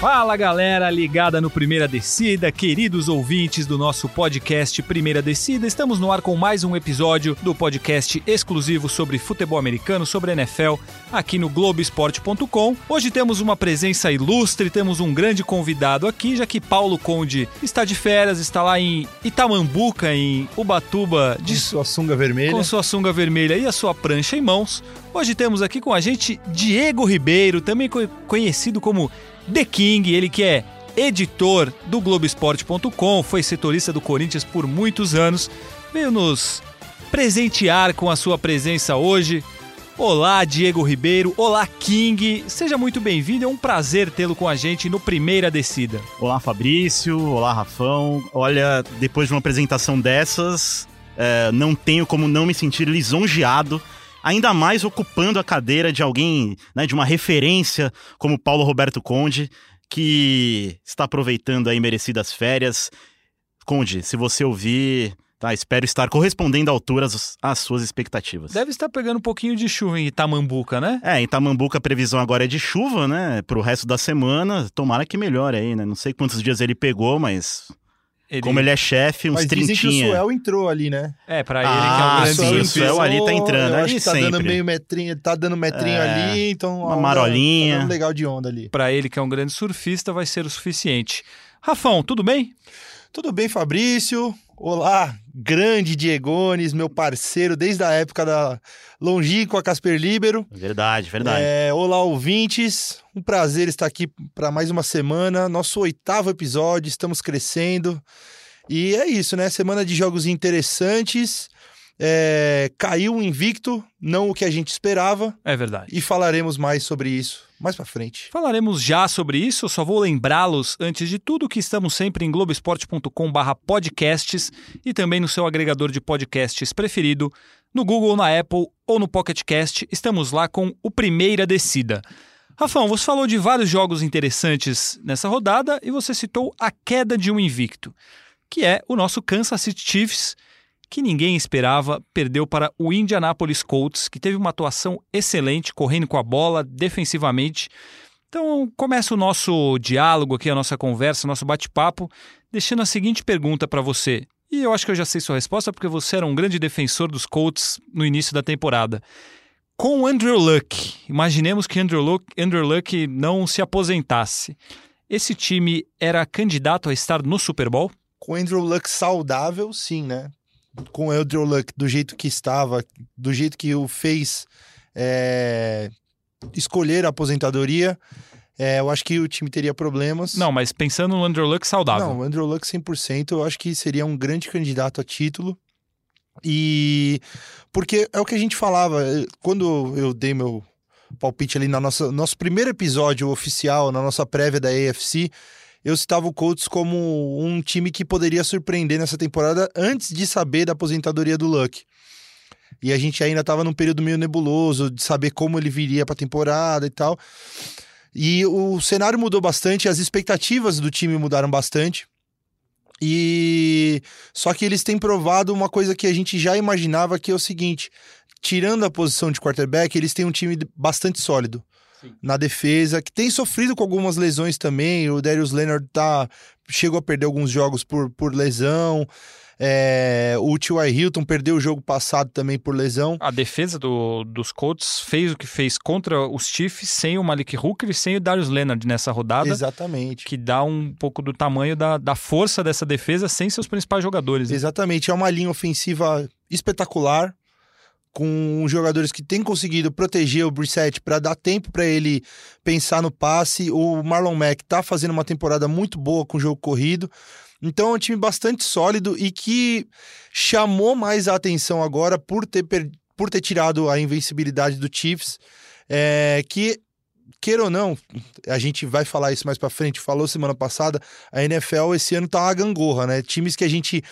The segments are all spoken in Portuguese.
Fala galera ligada no Primeira Descida, queridos ouvintes do nosso podcast Primeira Descida, estamos no ar com mais um episódio do podcast exclusivo sobre futebol americano, sobre NFL, aqui no Globoesporte.com. Hoje temos uma presença ilustre, temos um grande convidado aqui, já que Paulo Conde está de férias, está lá em Itamambuca, em Ubatuba, de com sua sunga vermelha, com sua sunga vermelha e a sua prancha em mãos. Hoje temos aqui com a gente Diego Ribeiro, também conhecido como The King, ele que é editor do Globoesporte.com, foi setorista do Corinthians por muitos anos, veio nos presentear com a sua presença hoje. Olá, Diego Ribeiro. Olá, King. Seja muito bem-vindo. É um prazer tê-lo com a gente no Primeira Descida. Olá, Fabrício. Olá, Rafão. Olha, depois de uma apresentação dessas, é, não tenho como não me sentir lisonjeado ainda mais ocupando a cadeira de alguém, né, de uma referência como Paulo Roberto Conde, que está aproveitando aí merecidas férias. Conde, se você ouvir, tá, espero estar correspondendo à altura às suas expectativas. Deve estar pegando um pouquinho de chuva em Itamambuca, né? É, em Itamambuca a previsão agora é de chuva, né, pro resto da semana. Tomara que melhore aí, né? Não sei quantos dias ele pegou, mas ele... Como ele é chefe, uns Mas trintinha. dizem que o Suel entrou ali, né? É, pra ele ah, que é o grande sim, o Suel ali tá entrando, ali tá sempre. dando meio metrinho, tá dando metrinho é, ali, então... Uma marolinha. Tá dando legal de onda ali. Pra ele que é um grande surfista, vai ser o suficiente. Rafão, tudo bem? Tudo bem, Fabrício. Olá, grande Diegones, meu parceiro desde a época da longínqua Casper Libero. Verdade, verdade. É, olá, ouvintes. Um prazer estar aqui para mais uma semana, nosso oitavo episódio. Estamos crescendo. E é isso, né? Semana de jogos interessantes. É, caiu um invicto, não o que a gente esperava. É verdade. E falaremos mais sobre isso mais para frente. Falaremos já sobre isso, só vou lembrá-los, antes de tudo, que estamos sempre em globesport.com/podcasts e também no seu agregador de podcasts preferido, no Google, na Apple ou no Pocket Cast. Estamos lá com o Primeira Descida. Rafão, você falou de vários jogos interessantes nessa rodada e você citou a queda de um invicto, que é o nosso Kansas City Chiefs que ninguém esperava, perdeu para o Indianapolis Colts, que teve uma atuação excelente, correndo com a bola, defensivamente. Então, começa o nosso diálogo aqui, a nossa conversa, o nosso bate-papo, deixando a seguinte pergunta para você. E eu acho que eu já sei sua resposta, porque você era um grande defensor dos Colts no início da temporada. Com Andrew Luck, imaginemos que Andrew Luck, Andrew Luck não se aposentasse. Esse time era candidato a estar no Super Bowl? Com Andrew Luck saudável, sim, né? com o Andrew Luck do jeito que estava, do jeito que o fez é, escolher a aposentadoria, é, eu acho que o time teria problemas. Não, mas pensando no Andrew Luck saudável. Não, o Andrew Luck 100%, eu acho que seria um grande candidato a título. E porque é o que a gente falava, quando eu dei meu palpite ali na nossa nosso primeiro episódio oficial, na nossa prévia da AFC, eu citava o Colts como um time que poderia surpreender nessa temporada antes de saber da aposentadoria do Luck. E a gente ainda estava num período meio nebuloso de saber como ele viria para a temporada e tal. E o cenário mudou bastante, as expectativas do time mudaram bastante. E só que eles têm provado uma coisa que a gente já imaginava que é o seguinte, tirando a posição de quarterback, eles têm um time bastante sólido na defesa, que tem sofrido com algumas lesões também. O Darius Leonard tá, chegou a perder alguns jogos por, por lesão. É, o T.Y. Hilton perdeu o jogo passado também por lesão. A defesa do, dos Colts fez o que fez contra os Chiefs sem o Malik Hooker e sem o Darius Leonard nessa rodada. Exatamente. Que dá um pouco do tamanho da, da força dessa defesa sem seus principais jogadores. Né? Exatamente. É uma linha ofensiva espetacular com jogadores que têm conseguido proteger o Brissett para dar tempo para ele pensar no passe. O Marlon Mack está fazendo uma temporada muito boa com o jogo corrido. Então é um time bastante sólido e que chamou mais a atenção agora por ter, por ter tirado a invencibilidade do Chiefs, é, que queira ou não, a gente vai falar isso mais para frente, falou semana passada, a NFL esse ano tá uma gangorra, né? Times que a gente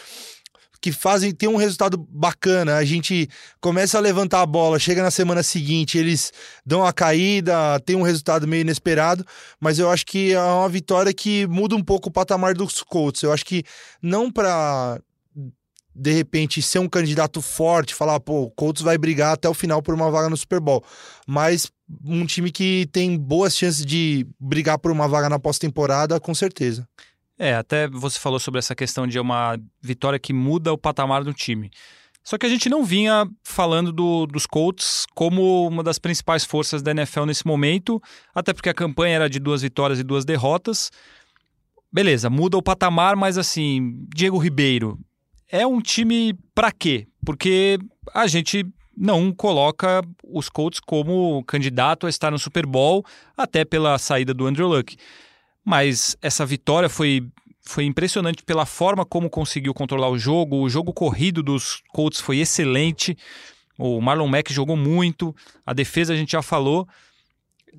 que fazem tem um resultado bacana. A gente começa a levantar a bola, chega na semana seguinte, eles dão a caída, tem um resultado meio inesperado, mas eu acho que é uma vitória que muda um pouco o patamar dos Colts. Eu acho que não para de repente ser um candidato forte, falar, pô, o Colts vai brigar até o final por uma vaga no Super Bowl. Mas um time que tem boas chances de brigar por uma vaga na pós-temporada, com certeza. É, até você falou sobre essa questão de uma vitória que muda o patamar do time. Só que a gente não vinha falando do, dos Colts como uma das principais forças da NFL nesse momento, até porque a campanha era de duas vitórias e duas derrotas. Beleza, muda o patamar, mas assim, Diego Ribeiro é um time para quê? Porque a gente não coloca os Colts como candidato a estar no Super Bowl, até pela saída do Andrew Luck. Mas essa vitória foi foi impressionante pela forma como conseguiu controlar o jogo. O jogo corrido dos Colts foi excelente. O Marlon Mack jogou muito. A defesa a gente já falou.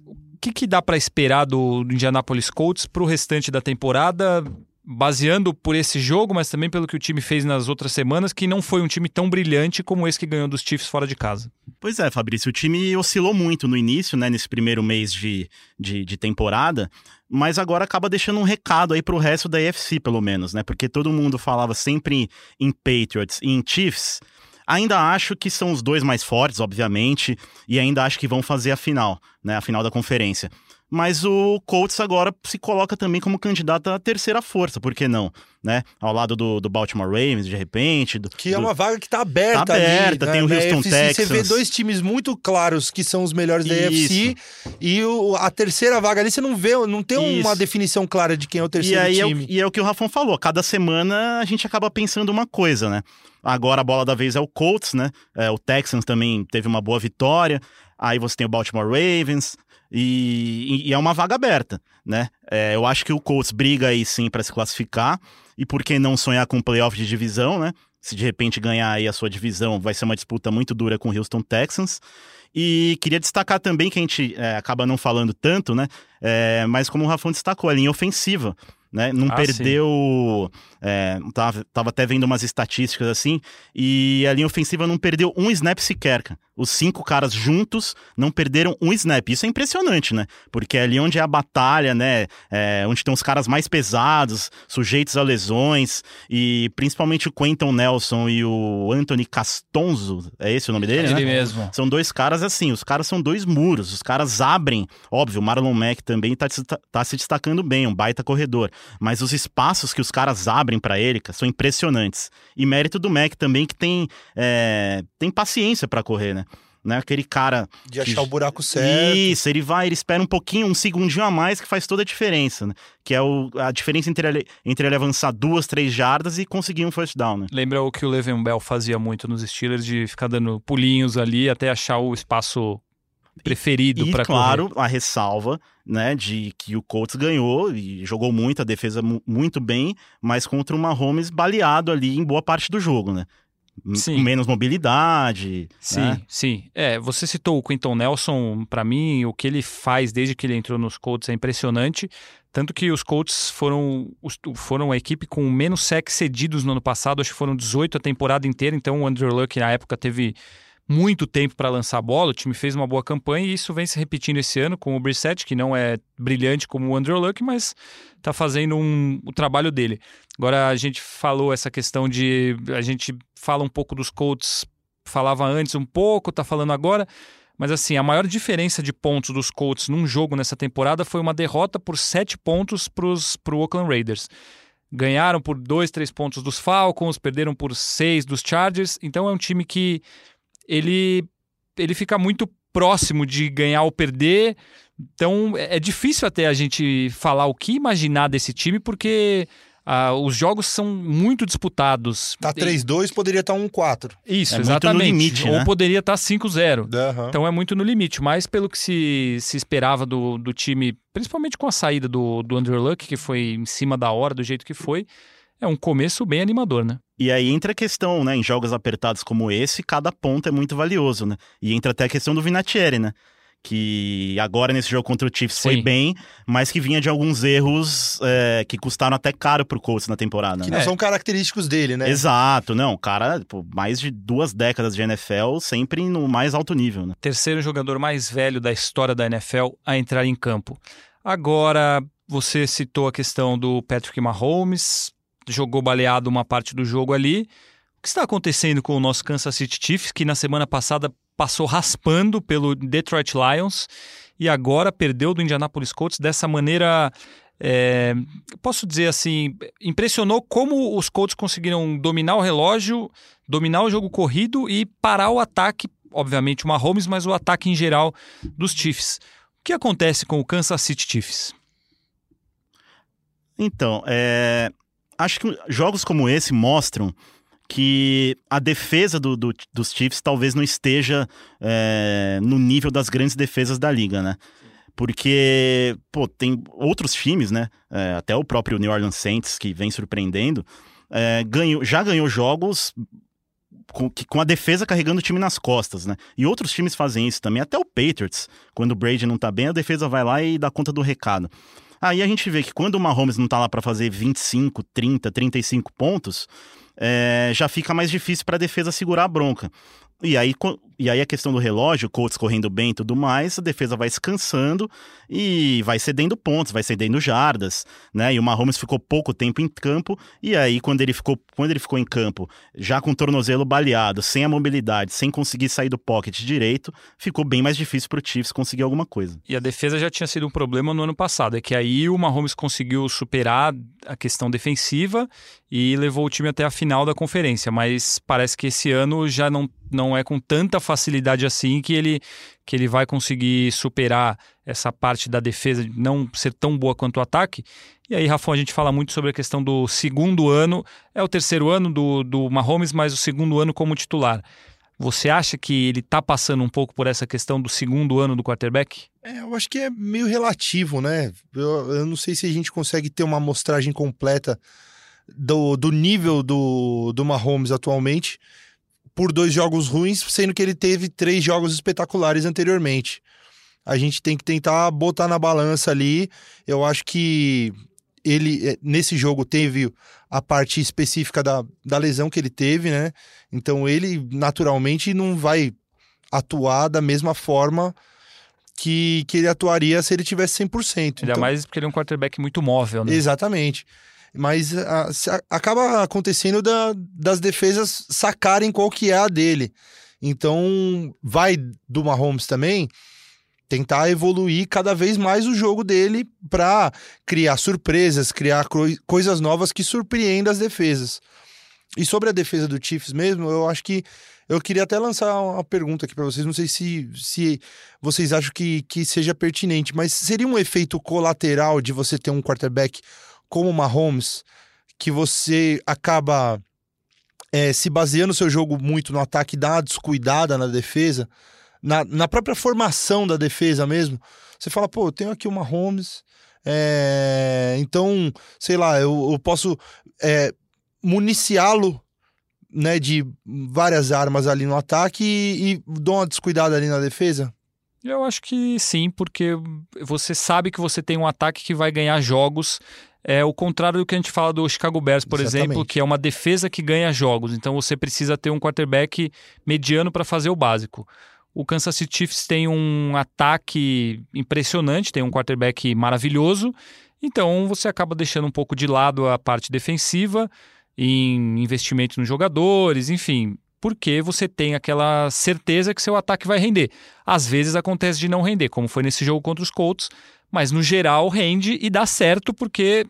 O que, que dá para esperar do, do Indianapolis Colts para o restante da temporada? Baseando por esse jogo, mas também pelo que o time fez nas outras semanas, que não foi um time tão brilhante como esse que ganhou dos Chiefs fora de casa. Pois é, Fabrício, o time oscilou muito no início, né, nesse primeiro mês de, de, de temporada, mas agora acaba deixando um recado aí pro resto da AFC, pelo menos, né, porque todo mundo falava sempre em Patriots e em Chiefs, Ainda acho que são os dois mais fortes, obviamente, e ainda acho que vão fazer a final, né? A final da conferência. Mas o Colts agora se coloca também como candidato à terceira força, por que não? Né? Ao lado do, do Baltimore Ravens, de repente. Do, que é do... uma vaga que tá aberta. Tá aberta, ali, tem né? o Houston Texans. Você vê dois times muito claros que são os melhores da UFC e o, a terceira vaga ali você não vê, não tem Isso. uma definição clara de quem é o E terceiro aí é o, time. e é o que o Rafão falou, cada semana a gente acaba pensando uma coisa, né? Agora a bola da vez é o Colts, né? É, o Texans também teve uma boa vitória. Aí você tem o Baltimore Ravens, e, e, é uma vaga aberta, né? É, eu acho que o Colts briga aí sim para se classificar e por que não sonhar com um playoff de divisão, né? Se de repente ganhar aí a sua divisão, vai ser uma disputa muito dura com o Houston Texans. E queria destacar também que a gente é, acaba não falando tanto, né? É, mas como o Rafão destacou, a linha ofensiva né? Não Ah, perdeu. É, tava, tava até vendo umas estatísticas assim, e a linha ofensiva não perdeu um snap sequer. Os cinco caras juntos não perderam um snap. Isso é impressionante, né? Porque é ali onde é a batalha, né? É, onde estão os caras mais pesados, sujeitos a lesões, e principalmente o Quentin Nelson e o Anthony Castonzo, é esse o nome dele, né? Ele mesmo. São dois caras assim, os caras são dois muros, os caras abrem. Óbvio, o Marlon Mack também tá, tá se destacando bem, um baita corredor. Mas os espaços que os caras abrem para ele cara, são impressionantes. E mérito do Mack também, que tem, é, tem paciência para correr, né? Né? Aquele cara. De achar que... o buraco certo. Isso, ele vai, ele espera um pouquinho, um segundinho a mais, que faz toda a diferença, né? Que é o, a diferença entre ele, entre ele avançar duas, três jardas e conseguir um first down, né? Lembra o que o Le'Veon Bell fazia muito nos Steelers, de ficar dando pulinhos ali até achar o espaço preferido para claro, a ressalva, né, de que o Colts ganhou e jogou muito, a defesa muito bem, mas contra o Mahomes baleado ali em boa parte do jogo, né? Sim. Com menos mobilidade. Sim, né? sim. É, você citou o Quinton Nelson, para mim, o que ele faz desde que ele entrou nos Colts é impressionante. Tanto que os Colts foram, foram a equipe com menos sacks cedidos no ano passado, acho que foram 18 a temporada inteira, então o Andrew Luck na época teve muito tempo para lançar a bola, o time fez uma boa campanha e isso vem se repetindo esse ano com o Brissett, que não é brilhante como o Andrew Luck, mas está fazendo um, o trabalho dele. Agora a gente falou essa questão de a gente fala um pouco dos Colts, falava antes um pouco, tá falando agora, mas assim, a maior diferença de pontos dos Colts num jogo nessa temporada foi uma derrota por sete pontos para o Oakland Raiders. Ganharam por dois, três pontos dos Falcons, perderam por seis dos Chargers, então é um time que ele, ele fica muito próximo de ganhar ou perder. Então é difícil até a gente falar o que imaginar desse time, porque ah, os jogos são muito disputados. Tá 3-2, poderia estar 1-4. Isso, É muito exatamente. no limite, ou né? poderia estar 5-0. Uhum. Então é muito no limite, mas pelo que se, se esperava do, do time, principalmente com a saída do, do Andrew Luck, que foi em cima da hora, do jeito que foi, é um começo bem animador, né? E aí entra a questão, né? Em jogos apertados como esse, cada ponto é muito valioso, né? E entra até a questão do Vinatieri, né? Que agora nesse jogo contra o Chiefs foi Sim. bem, mas que vinha de alguns erros é, que custaram até caro pro Colts na temporada. Que né? não são característicos dele, né? Exato, não. O cara, pô, mais de duas décadas de NFL, sempre no mais alto nível, né? terceiro jogador mais velho da história da NFL a entrar em campo. Agora, você citou a questão do Patrick Mahomes, jogou baleado uma parte do jogo ali. O que está acontecendo com o nosso Kansas City Chiefs, que na semana passada passou raspando pelo Detroit Lions e agora perdeu do Indianapolis Colts dessa maneira é, posso dizer assim, impressionou como os Colts conseguiram dominar o relógio, dominar o jogo corrido e parar o ataque, obviamente o Mahomes, mas o ataque em geral dos Chiefs. O que acontece com o Kansas City Chiefs? Então, é, acho que jogos como esse mostram que a defesa do, do, dos Chiefs talvez não esteja é, no nível das grandes defesas da liga, né? porque, pô, tem outros times, né? É, até o próprio New Orleans Saints, que vem surpreendendo, é, ganhou, já ganhou jogos com, com, a defesa carregando o time nas costas, né? E outros times fazem isso também, até o Patriots, quando o Brady não tá bem, a defesa vai lá e dá conta do recado. Aí a gente vê que quando o Mahomes não tá lá para fazer 25, 30, 35 pontos, é, já fica mais difícil para a defesa segurar a bronca. E aí, e aí a questão do relógio, Colts correndo bem e tudo mais, a defesa vai descansando e vai cedendo pontos, vai cedendo jardas, né? E o Mahomes ficou pouco tempo em campo, e aí quando ele ficou, quando ele ficou em campo, já com o tornozelo baleado, sem a mobilidade, sem conseguir sair do pocket direito, ficou bem mais difícil para o Chiefs conseguir alguma coisa. E a defesa já tinha sido um problema no ano passado, é que aí o Mahomes conseguiu superar a questão defensiva e levou o time até a final da conferência, mas parece que esse ano já não não é com tanta facilidade assim que ele, que ele vai conseguir superar essa parte da defesa de não ser tão boa quanto o ataque. E aí, Rafão, a gente fala muito sobre a questão do segundo ano. É o terceiro ano do, do Mahomes, mas o segundo ano como titular. Você acha que ele está passando um pouco por essa questão do segundo ano do quarterback? É, eu acho que é meio relativo, né? Eu, eu não sei se a gente consegue ter uma amostragem completa do, do nível do, do Mahomes atualmente por dois jogos ruins, sendo que ele teve três jogos espetaculares anteriormente. A gente tem que tentar botar na balança ali. Eu acho que ele, eh, nesse jogo, teve a parte específica da, da lesão que ele teve, né? Então ele, naturalmente, não vai atuar da mesma forma que, que ele atuaria se ele tivesse 100%. Ainda então... mais porque ele é um quarterback muito móvel, né? Exatamente mas a, a, acaba acontecendo da, das defesas sacarem qual que é a dele. Então, vai do Mahomes também tentar evoluir cada vez mais o jogo dele para criar surpresas, criar coisas novas que surpreendam as defesas. E sobre a defesa do Chiefs mesmo, eu acho que eu queria até lançar uma pergunta aqui para vocês, não sei se, se vocês acham que, que seja pertinente, mas seria um efeito colateral de você ter um quarterback como Mahomes, que você acaba é, se baseando o seu jogo muito no ataque, dá uma descuidada na defesa, na, na própria formação da defesa mesmo. Você fala, pô, eu tenho aqui o Mahomes, é, então, sei lá, eu, eu posso é, municiá-lo né, de várias armas ali no ataque e, e dou uma descuidada ali na defesa? Eu acho que sim, porque você sabe que você tem um ataque que vai ganhar jogos é o contrário do que a gente fala do Chicago Bears, por Exatamente. exemplo, que é uma defesa que ganha jogos. Então você precisa ter um quarterback mediano para fazer o básico. O Kansas City Chiefs tem um ataque impressionante, tem um quarterback maravilhoso. Então você acaba deixando um pouco de lado a parte defensiva em investimento nos jogadores, enfim, porque você tem aquela certeza que seu ataque vai render. Às vezes acontece de não render, como foi nesse jogo contra os Colts, mas no geral rende e dá certo porque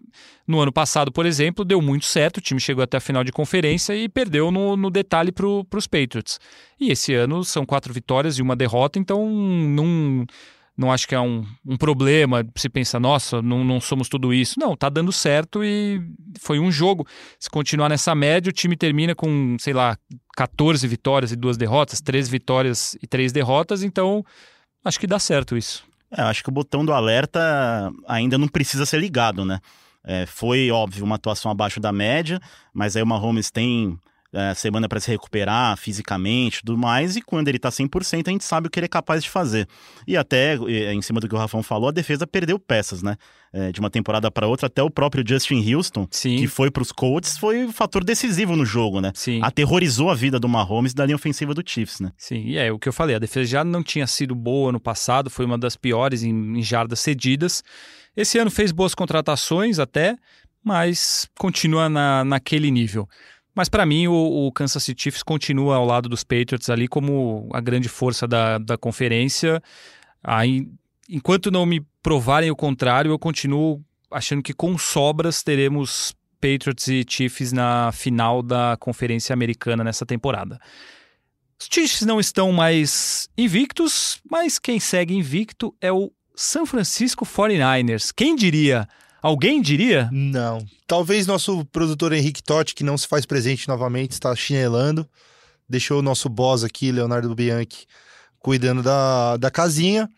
no ano passado, por exemplo, deu muito certo, o time chegou até a final de conferência e perdeu no, no detalhe para os Patriots. E esse ano são quatro vitórias e uma derrota, então não, não acho que é um, um problema se pensa, nossa, não, não somos tudo isso. Não, tá dando certo e foi um jogo. Se continuar nessa média, o time termina com, sei lá, 14 vitórias e duas derrotas, 13 vitórias e três derrotas, então acho que dá certo isso. É, acho que o botão do alerta ainda não precisa ser ligado, né? É, foi, óbvio, uma atuação abaixo da média, mas aí o Mahomes tem é, semana para se recuperar fisicamente e tudo mais, e quando ele tá 100%, a gente sabe o que ele é capaz de fazer. E até, em cima do que o Rafão falou, a defesa perdeu peças, né? É, de uma temporada para outra, até o próprio Justin Houston, Sim. que foi para os Colts, foi um fator decisivo no jogo, né? Sim. Aterrorizou a vida do Mahomes da linha ofensiva do Chiefs, né? Sim, e é o que eu falei, a defesa já não tinha sido boa no passado, foi uma das piores em, em jardas cedidas. Esse ano fez boas contratações até, mas continua na, naquele nível. Mas para mim, o, o, Kansas City Chiefs continua ao lado dos Patriots ali como a grande força da, da conferência. Aí, enquanto não me provarem o contrário, eu continuo achando que com sobras teremos Patriots e Chiefs na final da Conferência Americana nessa temporada. Os Chiefs não estão mais invictos, mas quem segue invicto é o San Francisco 49ers. Quem diria? Alguém diria? Não. Talvez nosso produtor Henrique Totti, que não se faz presente novamente, está chinelando. Deixou o nosso boss aqui, Leonardo Bianchi, cuidando da, da casinha.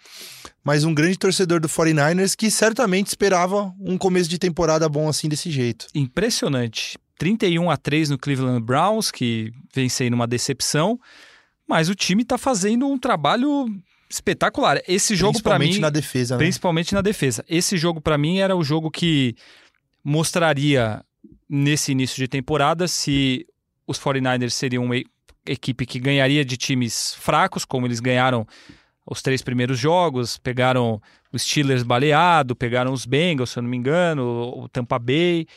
Mas um grande torcedor do 49ers que certamente esperava um começo de temporada bom assim desse jeito. Impressionante. 31 a 3 no Cleveland Browns, que vem sendo uma decepção. Mas o time está fazendo um trabalho espetacular. Esse jogo para mim, principalmente na defesa, né? principalmente na defesa. Esse jogo para mim era o jogo que mostraria nesse início de temporada se os 49ers seriam uma equipe que ganharia de times fracos, como eles ganharam os três primeiros jogos, pegaram os Steelers baleado, pegaram os Bengals, se eu não me engano, o Tampa Bay.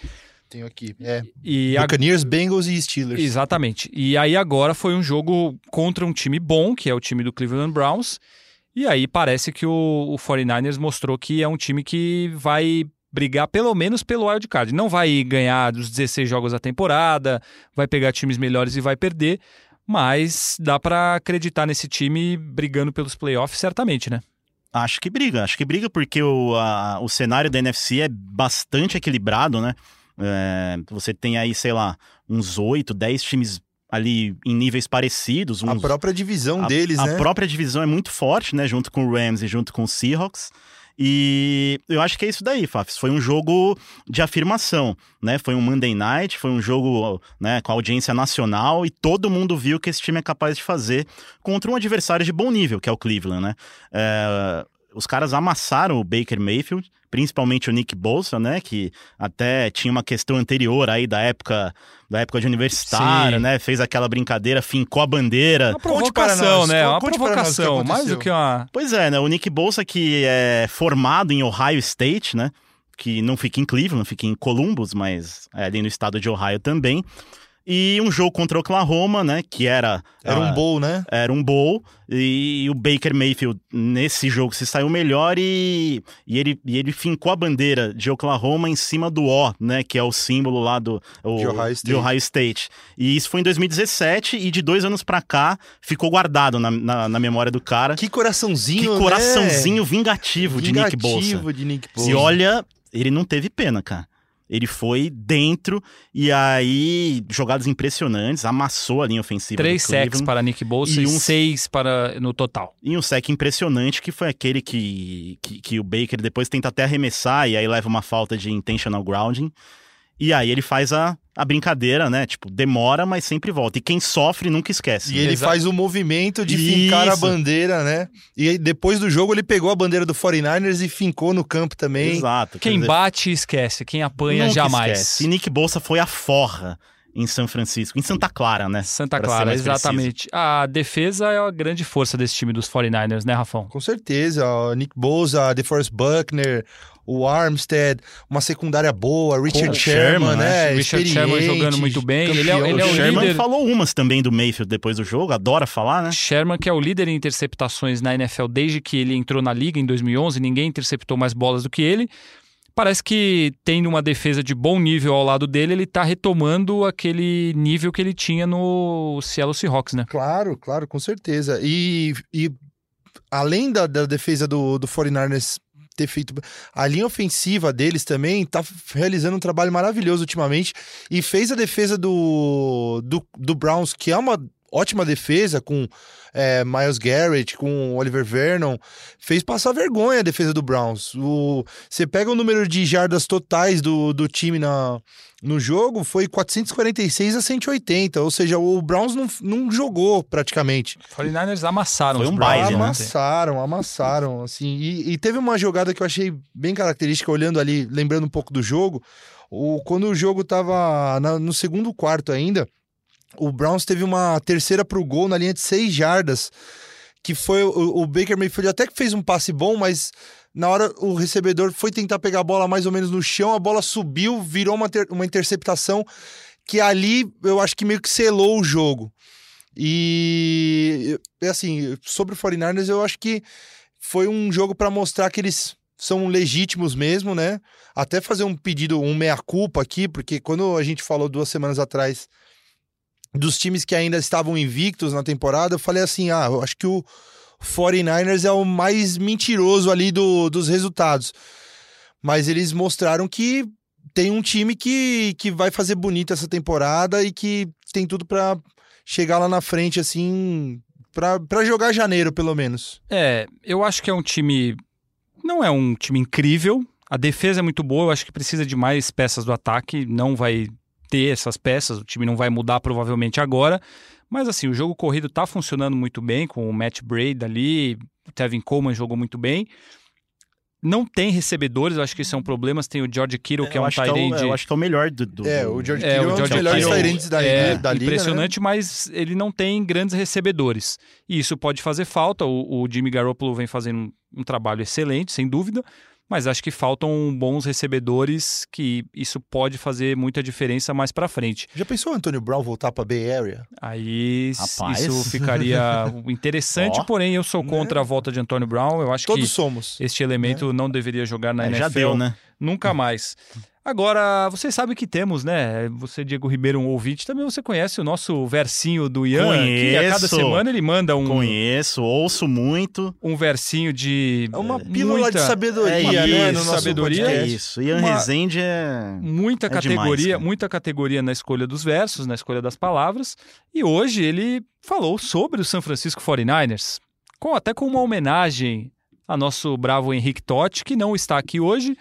Tenho aqui. É. E Buccaneers, a... Bengals e Steelers. Exatamente. E aí agora foi um jogo contra um time bom, que é o time do Cleveland Browns. E aí parece que o, o 49ers mostrou que é um time que vai brigar pelo menos pelo wild card. Não vai ganhar dos 16 jogos da temporada, vai pegar times melhores e vai perder, mas dá para acreditar nesse time brigando pelos playoffs certamente, né? Acho que briga, acho que briga porque o, a, o cenário da NFC é bastante equilibrado, né? É, você tem aí, sei lá, uns 8, 10 times ali em níveis parecidos. Uns... A própria divisão a, deles, a né? A própria divisão é muito forte, né? Junto com o Rams e junto com o Seahawks. E eu acho que é isso daí, Fafs. Foi um jogo de afirmação, né? Foi um Monday Night, foi um jogo né, com audiência nacional e todo mundo viu que esse time é capaz de fazer contra um adversário de bom nível, que é o Cleveland, né? É, os caras amassaram o Baker Mayfield, principalmente o Nick Bolsa, né, que até tinha uma questão anterior aí da época da época de universitário, Sim. né, fez aquela brincadeira, fincou a bandeira. Uma provocação, né, uma provocação, mais do que uma... Pois é, né, o Nick Bolsa que é formado em Ohio State, né, que não fica em Cleveland, fica em Columbus, mas é ali no estado de Ohio também. E um jogo contra o Oklahoma, né? Que era. Era um bowl, né? Era um bowl. E, e, o Baker Mayfield, nesse jogo, se saiu melhor e, e, ele, e ele fincou a bandeira de Oklahoma em cima do O, né? Que é o símbolo lá do. O, de, Ohio State. de Ohio State. E isso foi em 2017 e de dois anos pra cá ficou guardado na, na, na memória do cara. Que coraçãozinho, Que coraçãozinho né? vingativo, vingativo de Nick Bolsa. de Nick Bolsa. E olha, ele não teve pena, cara. Ele foi dentro e aí jogadas impressionantes, amassou a linha ofensiva. Três sacks para Nick Bolsa e, um, seis para no total. E um sec impressionante que foi aquele que, que, que o Baker depois tenta até arremessar e aí leva uma falta de intentional grounding. E aí ele faz a, a brincadeira, né? Tipo, demora, mas sempre volta. E quem sofre nunca esquece. E ele Exato. faz o movimento de Isso. fincar a bandeira, né? E aí, depois do jogo ele pegou a bandeira do 49ers e fincou no campo também. Exato. Quem dizer... bate esquece, quem apanha nunca jamais. Esquece. E Nick Bolsa foi a forra em São Francisco, em Santa Clara, né? Santa Clara, exatamente. Preciso. A defesa é a grande força desse time dos 49ers, né, Rafão? Com certeza. O Nick Bosa, DeForest Buckner, o Armstead, uma secundária boa, Richard Sherman, Sherman, né? né? Richard Sherman jogando muito bem. Ele é, ele é o Sherman líder... falou umas também do Mayfield depois do jogo, adora falar, né? Sherman que é o líder em interceptações na NFL desde que ele entrou na liga em 2011, ninguém interceptou mais bolas do que ele. Parece que tendo uma defesa de bom nível ao lado dele, ele está retomando aquele nível que ele tinha no Seattle Seahawks, né? Claro, claro, com certeza. E, e além da, da defesa do, do 49ers ter feito. A linha ofensiva deles também tá realizando um trabalho maravilhoso ultimamente e fez a defesa do, do, do Browns, que é uma ótima defesa com é, Miles Garrett, com Oliver Vernon, fez passar vergonha a defesa do Browns. O, você pega o número de jardas totais do, do time na, no jogo, foi 446 a 180, ou seja, o Browns não, não jogou praticamente. 49ers amassaram foi um baile, né? Amassaram, amassaram, assim. E, e teve uma jogada que eu achei bem característica, olhando ali, lembrando um pouco do jogo, o, quando o jogo tava na, no segundo quarto ainda, o Browns teve uma terceira para o gol na linha de seis jardas, que foi o, o, Baker Mayfield até que fez um passe bom, mas na hora o recebedor foi tentar pegar a bola mais ou menos no chão, a bola subiu, virou uma, ter, uma interceptação que ali eu acho que meio que selou o jogo. E assim, sobre o 49ers, eu acho que foi um jogo para mostrar que eles são legítimos mesmo, né? Até fazer um pedido, um meia-culpa aqui, porque quando a gente falou duas semanas atrás dos times que ainda estavam invictos na temporada, eu falei assim: ah, eu acho que o 49ers é o mais mentiroso ali do, dos resultados. Mas eles mostraram que tem um time que, que vai fazer bonito essa temporada e que tem tudo para chegar lá na frente, assim, para jogar janeiro, pelo menos. É, eu acho que é um time. Não é um time incrível. A defesa é muito boa, eu acho que precisa de mais peças do ataque. Não vai ter essas peças, o time não vai mudar provavelmente agora. Mas assim, o jogo corrido tá funcionando muito bem, com o Matt Braid ali, o Tevin Coleman jogou muito bem. Não tem recebedores, eu acho que isso é um problema. Você tem o George Kittle, que é, um que é tight end. Eu acho que é o melhor do. do- É, o George É, Kittle o é um dos George melhores Tyrants da, é da liga. né? impressionante, mas ele não tem grandes recebedores. E isso pode fazer falta. O, o Jimmy Garoppolo vem fazendo um, um trabalho excelente, sem dúvida. Mas acho que faltam bons recebedores, que isso pode fazer muita diferença mais pra frente. Já pensou o Antônio Brown voltar pra Bay Area? Aí Rapaz. isso ficaria interessante, Ó. porém eu sou contra a volta de Antônio Brown. Eu acho Todos que somos. este elemento não deveria jogar na É, NFL. já deu, né? Nunca mais. Agora, vocês sabem que temos, né? Você, Diego Ribeiro, um ouvinte, também você conhece o nosso versinho do Ian, que a cada Conheço. semana ele manda um, Conheço, ouço muito. um versinho de É uma pílula muita, de sabedoria, É né? No isso, nosso sabedoria. É isso. Ian Uma- Rezende é. muita É demais, categoria, cara. muita categoria na escolha dos versos, na escolha das palavras. E hoje ele falou sobre o San Francisco 49ers, com até com uma homenagem a nosso bravo Henrique Totti, que não está aqui hoje,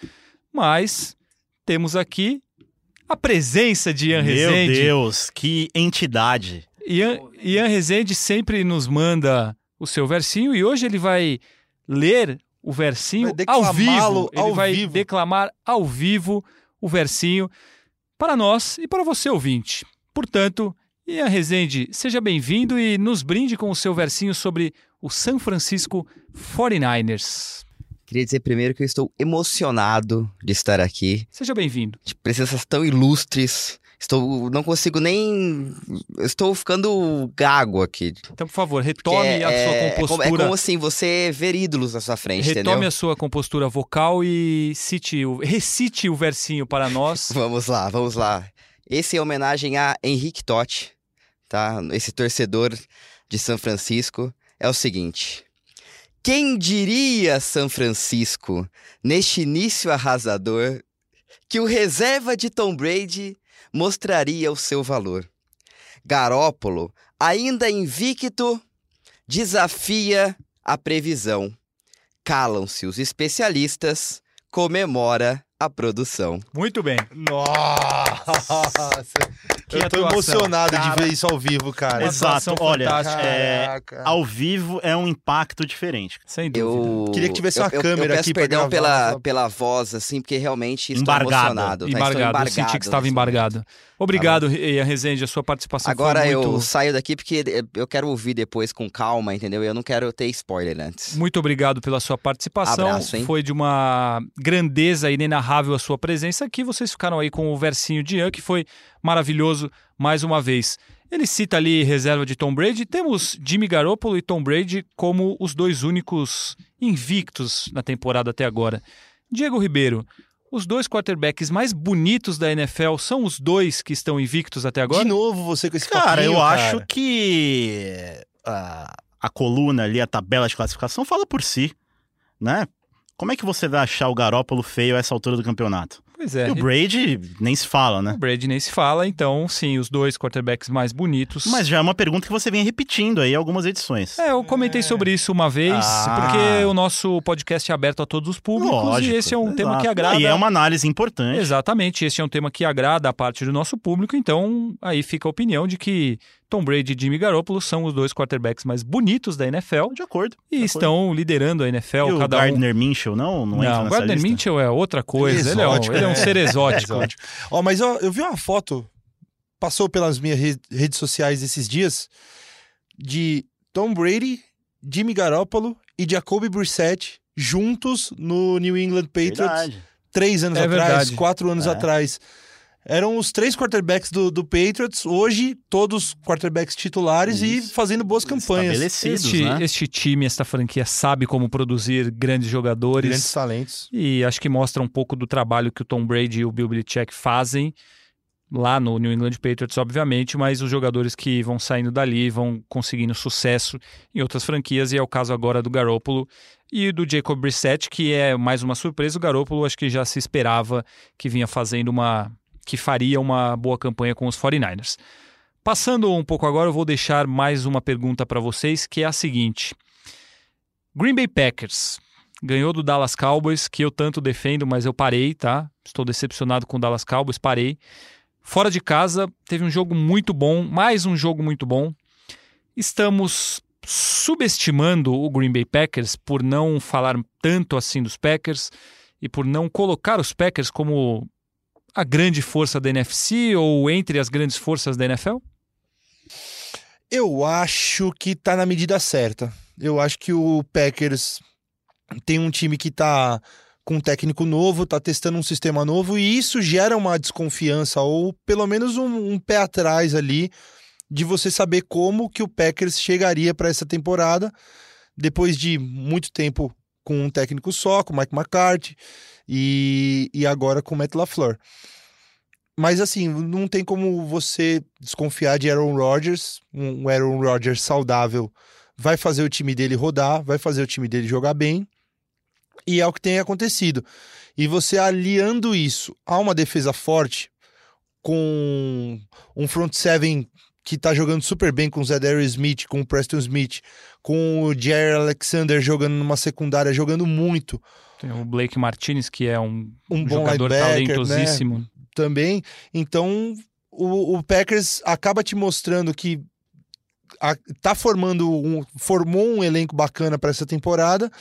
mas temos aqui a presença de Ian Meu Rezende. Deus, que entidade. Ian, Ian Rezende sempre nos manda o seu versinho e hoje ele vai ler o versinho ao vivo. Ele ao vai vivo. declamar ao vivo o versinho para nós e para você ouvinte. Portanto, Ian Rezende, seja bem-vindo e nos brinde com o seu versinho sobre o San Francisco 49ers. Queria dizer primeiro que eu estou emocionado de estar aqui, Seja bem-vindo. de presenças tão ilustres. Estou, não consigo nem, estou ficando gago aqui. Então, por favor, retome é, a sua é como, compostura. é como assim você ver ídolos na sua frente, Retome entendeu? a sua compostura vocal e cite o, recite o versinho para nós. Vamos lá, vamos lá. Esse é homenagem a Henrique Totti, tá? Esse torcedor de São Francisco. É o seguinte. Quem diria, São Francisco, neste início arrasador, que o reserva de Tom Brady mostraria o seu valor? Garópolo, ainda invicto, desafia a previsão. Calam-se os especialistas, comemora a produção. Muito bem. Nossa! Que eu tô atuação. emocionado Cara. de ver isso ao vivo, cara. Exato. Olha, é, ao vivo é um impacto diferente. Sem dúvida. Eu Queria que tivesse eu- uma eu- câmera eu peço aqui pra perdão pela, pela voz, assim, porque realmente estou Embargado. emocionado. tá? Estou Embargado, eu senti que estava nesse embargado. Obrigado, Ian Rezende, a sua participação Agora muito... eu saio daqui porque eu quero ouvir depois com calma, entendeu? Eu não quero ter spoiler antes. Muito obrigado pela sua participação. Abraço, hein? Foi de uma grandeza inenarrável a sua presença aqui. Vocês ficaram aí com o versinho de Ian, que foi maravilhoso mais uma vez. Ele cita ali reserva de Tom Brady. Temos Jimmy Garoppolo e Tom Brady como os dois únicos invictos na temporada até agora. Diego Ribeiro, os dois quarterbacks mais bonitos da NFL são os dois que estão invictos até agora? De novo você com esse Cara, papinho, eu cara. acho que a, a coluna ali, a tabela de classificação, fala por si, né? Como é que você vai achar o Garópolo feio a essa altura do campeonato? Pois é. E o Brady nem se fala, né? O Brady nem se fala, então sim, os dois quarterbacks mais bonitos. Mas já é uma pergunta que você vem repetindo aí em algumas edições. É, eu comentei sobre isso uma vez, Ah. porque o nosso podcast é aberto a todos os públicos Lógico, e esse é um tema exato. que agrada. E é uma análise importante. Exatamente, esse é um tema que agrada a parte do nosso público, então aí fica a opinião de que Tom Brady e Jimmy Garoppolo são os dois quarterbacks mais bonitos da NFL De acordo. e de acordo. estão liderando a NFL, E o cada um. Gardner Minshew não, não, entra Não, o nessa Gardner lista? Mitchell é outra coisa, ele é, um, exótico, ele é um né? ser exótico. Exótico. Ó, mas ó, eu vi uma foto, passou pelas minhas re- redes sociais esses dias, de Tom Brady, Jimmy Garoppolo e Jacoby Brissett juntos no New England Patriots Verdade. três anos É atrás, verdade. quatro anos É. atrás. Eram os três quarterbacks do, do Patriots, hoje todos quarterbacks titulares e Isso. fazendo boas campanhas. Este, né? este time, esta franquia sabe como produzir grandes jogadores. Grandes talentos. E acho que mostra um pouco do trabalho que o Tom Brady e o Bill Belichick fazem lá no New England Patriots, obviamente, mas os jogadores que vão saindo dali vão conseguindo sucesso em outras franquias, e é o caso agora do Garoppolo e do Jacob Brissett, que é mais uma surpresa. O Garoppolo acho que já se esperava que vinha fazendo uma... que faria uma boa campanha com os 49ers. Passando um pouco agora, eu vou deixar mais uma pergunta para vocês, que é a seguinte. Green Bay Packers ganhou do Dallas Cowboys, que eu tanto defendo, mas eu parei, tá? Estou decepcionado com o Dallas Cowboys, parei. Fora de casa, teve um jogo muito bom, mais um jogo muito bom. Estamos subestimando o Green Bay Packers por não falar tanto assim dos Packers e por não colocar os Packers como a grande força da NFC ou entre as grandes forças da NFL? Eu acho que tá na medida certa. Eu acho que o Packers tem um time que tá com um técnico novo, tá testando um sistema novo, e isso gera uma desconfiança, ou pelo menos um, um pé atrás ali, de você saber como que o Packers chegaria para essa temporada, depois de muito tempo com um técnico só, com o Mike McCarthy, e, e agora com o Matt LaFleur. Mas assim, não tem como você desconfiar de Aaron Rodgers, um Aaron Rodgers saudável vai fazer o time dele rodar, vai fazer o time dele jogar bem. E é o que tem acontecido. E você aliando isso a uma defesa forte, com um front seven que tá jogando super bem com o Zedarius Smith, com o Preston Smith, com o Jair Alexander jogando numa secundária, jogando muito. Tem o Blake Martinez, que é um, Um bom jogador linebacker, talentosíssimo. também. Então, o, o Packers acaba te mostrando que a- tá formando um, formou um elenco bacana para essa temporada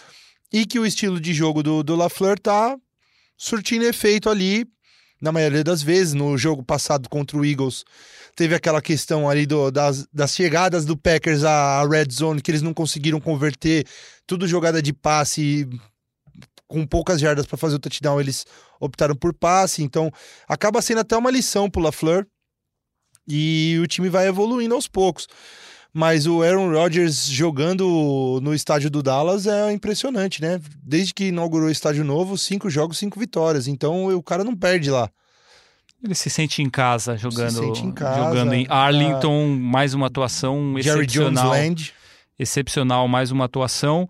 e que o estilo de jogo do, do LaFleur tá surtindo efeito ali na maioria das vezes. No jogo passado contra o Eagles, teve aquela questão ali do- das, das chegadas do Packers à red zone que eles não conseguiram converter, tudo jogada de passe com poucas jardas para fazer o touchdown, eles optaram por passe, então acaba sendo até uma lição pro LaFleur e o time vai evoluindo aos poucos. Mas o Aaron Rodgers jogando no estádio do Dallas é impressionante, né? Desde que inaugurou o estádio novo, cinco jogos, cinco vitórias. Então o cara não perde lá. Ele se sente em casa jogando, sente em casa, jogando em. Arlington, mais uma atuação Jerry Jones excepcional. Land. excepcional, mais uma atuação.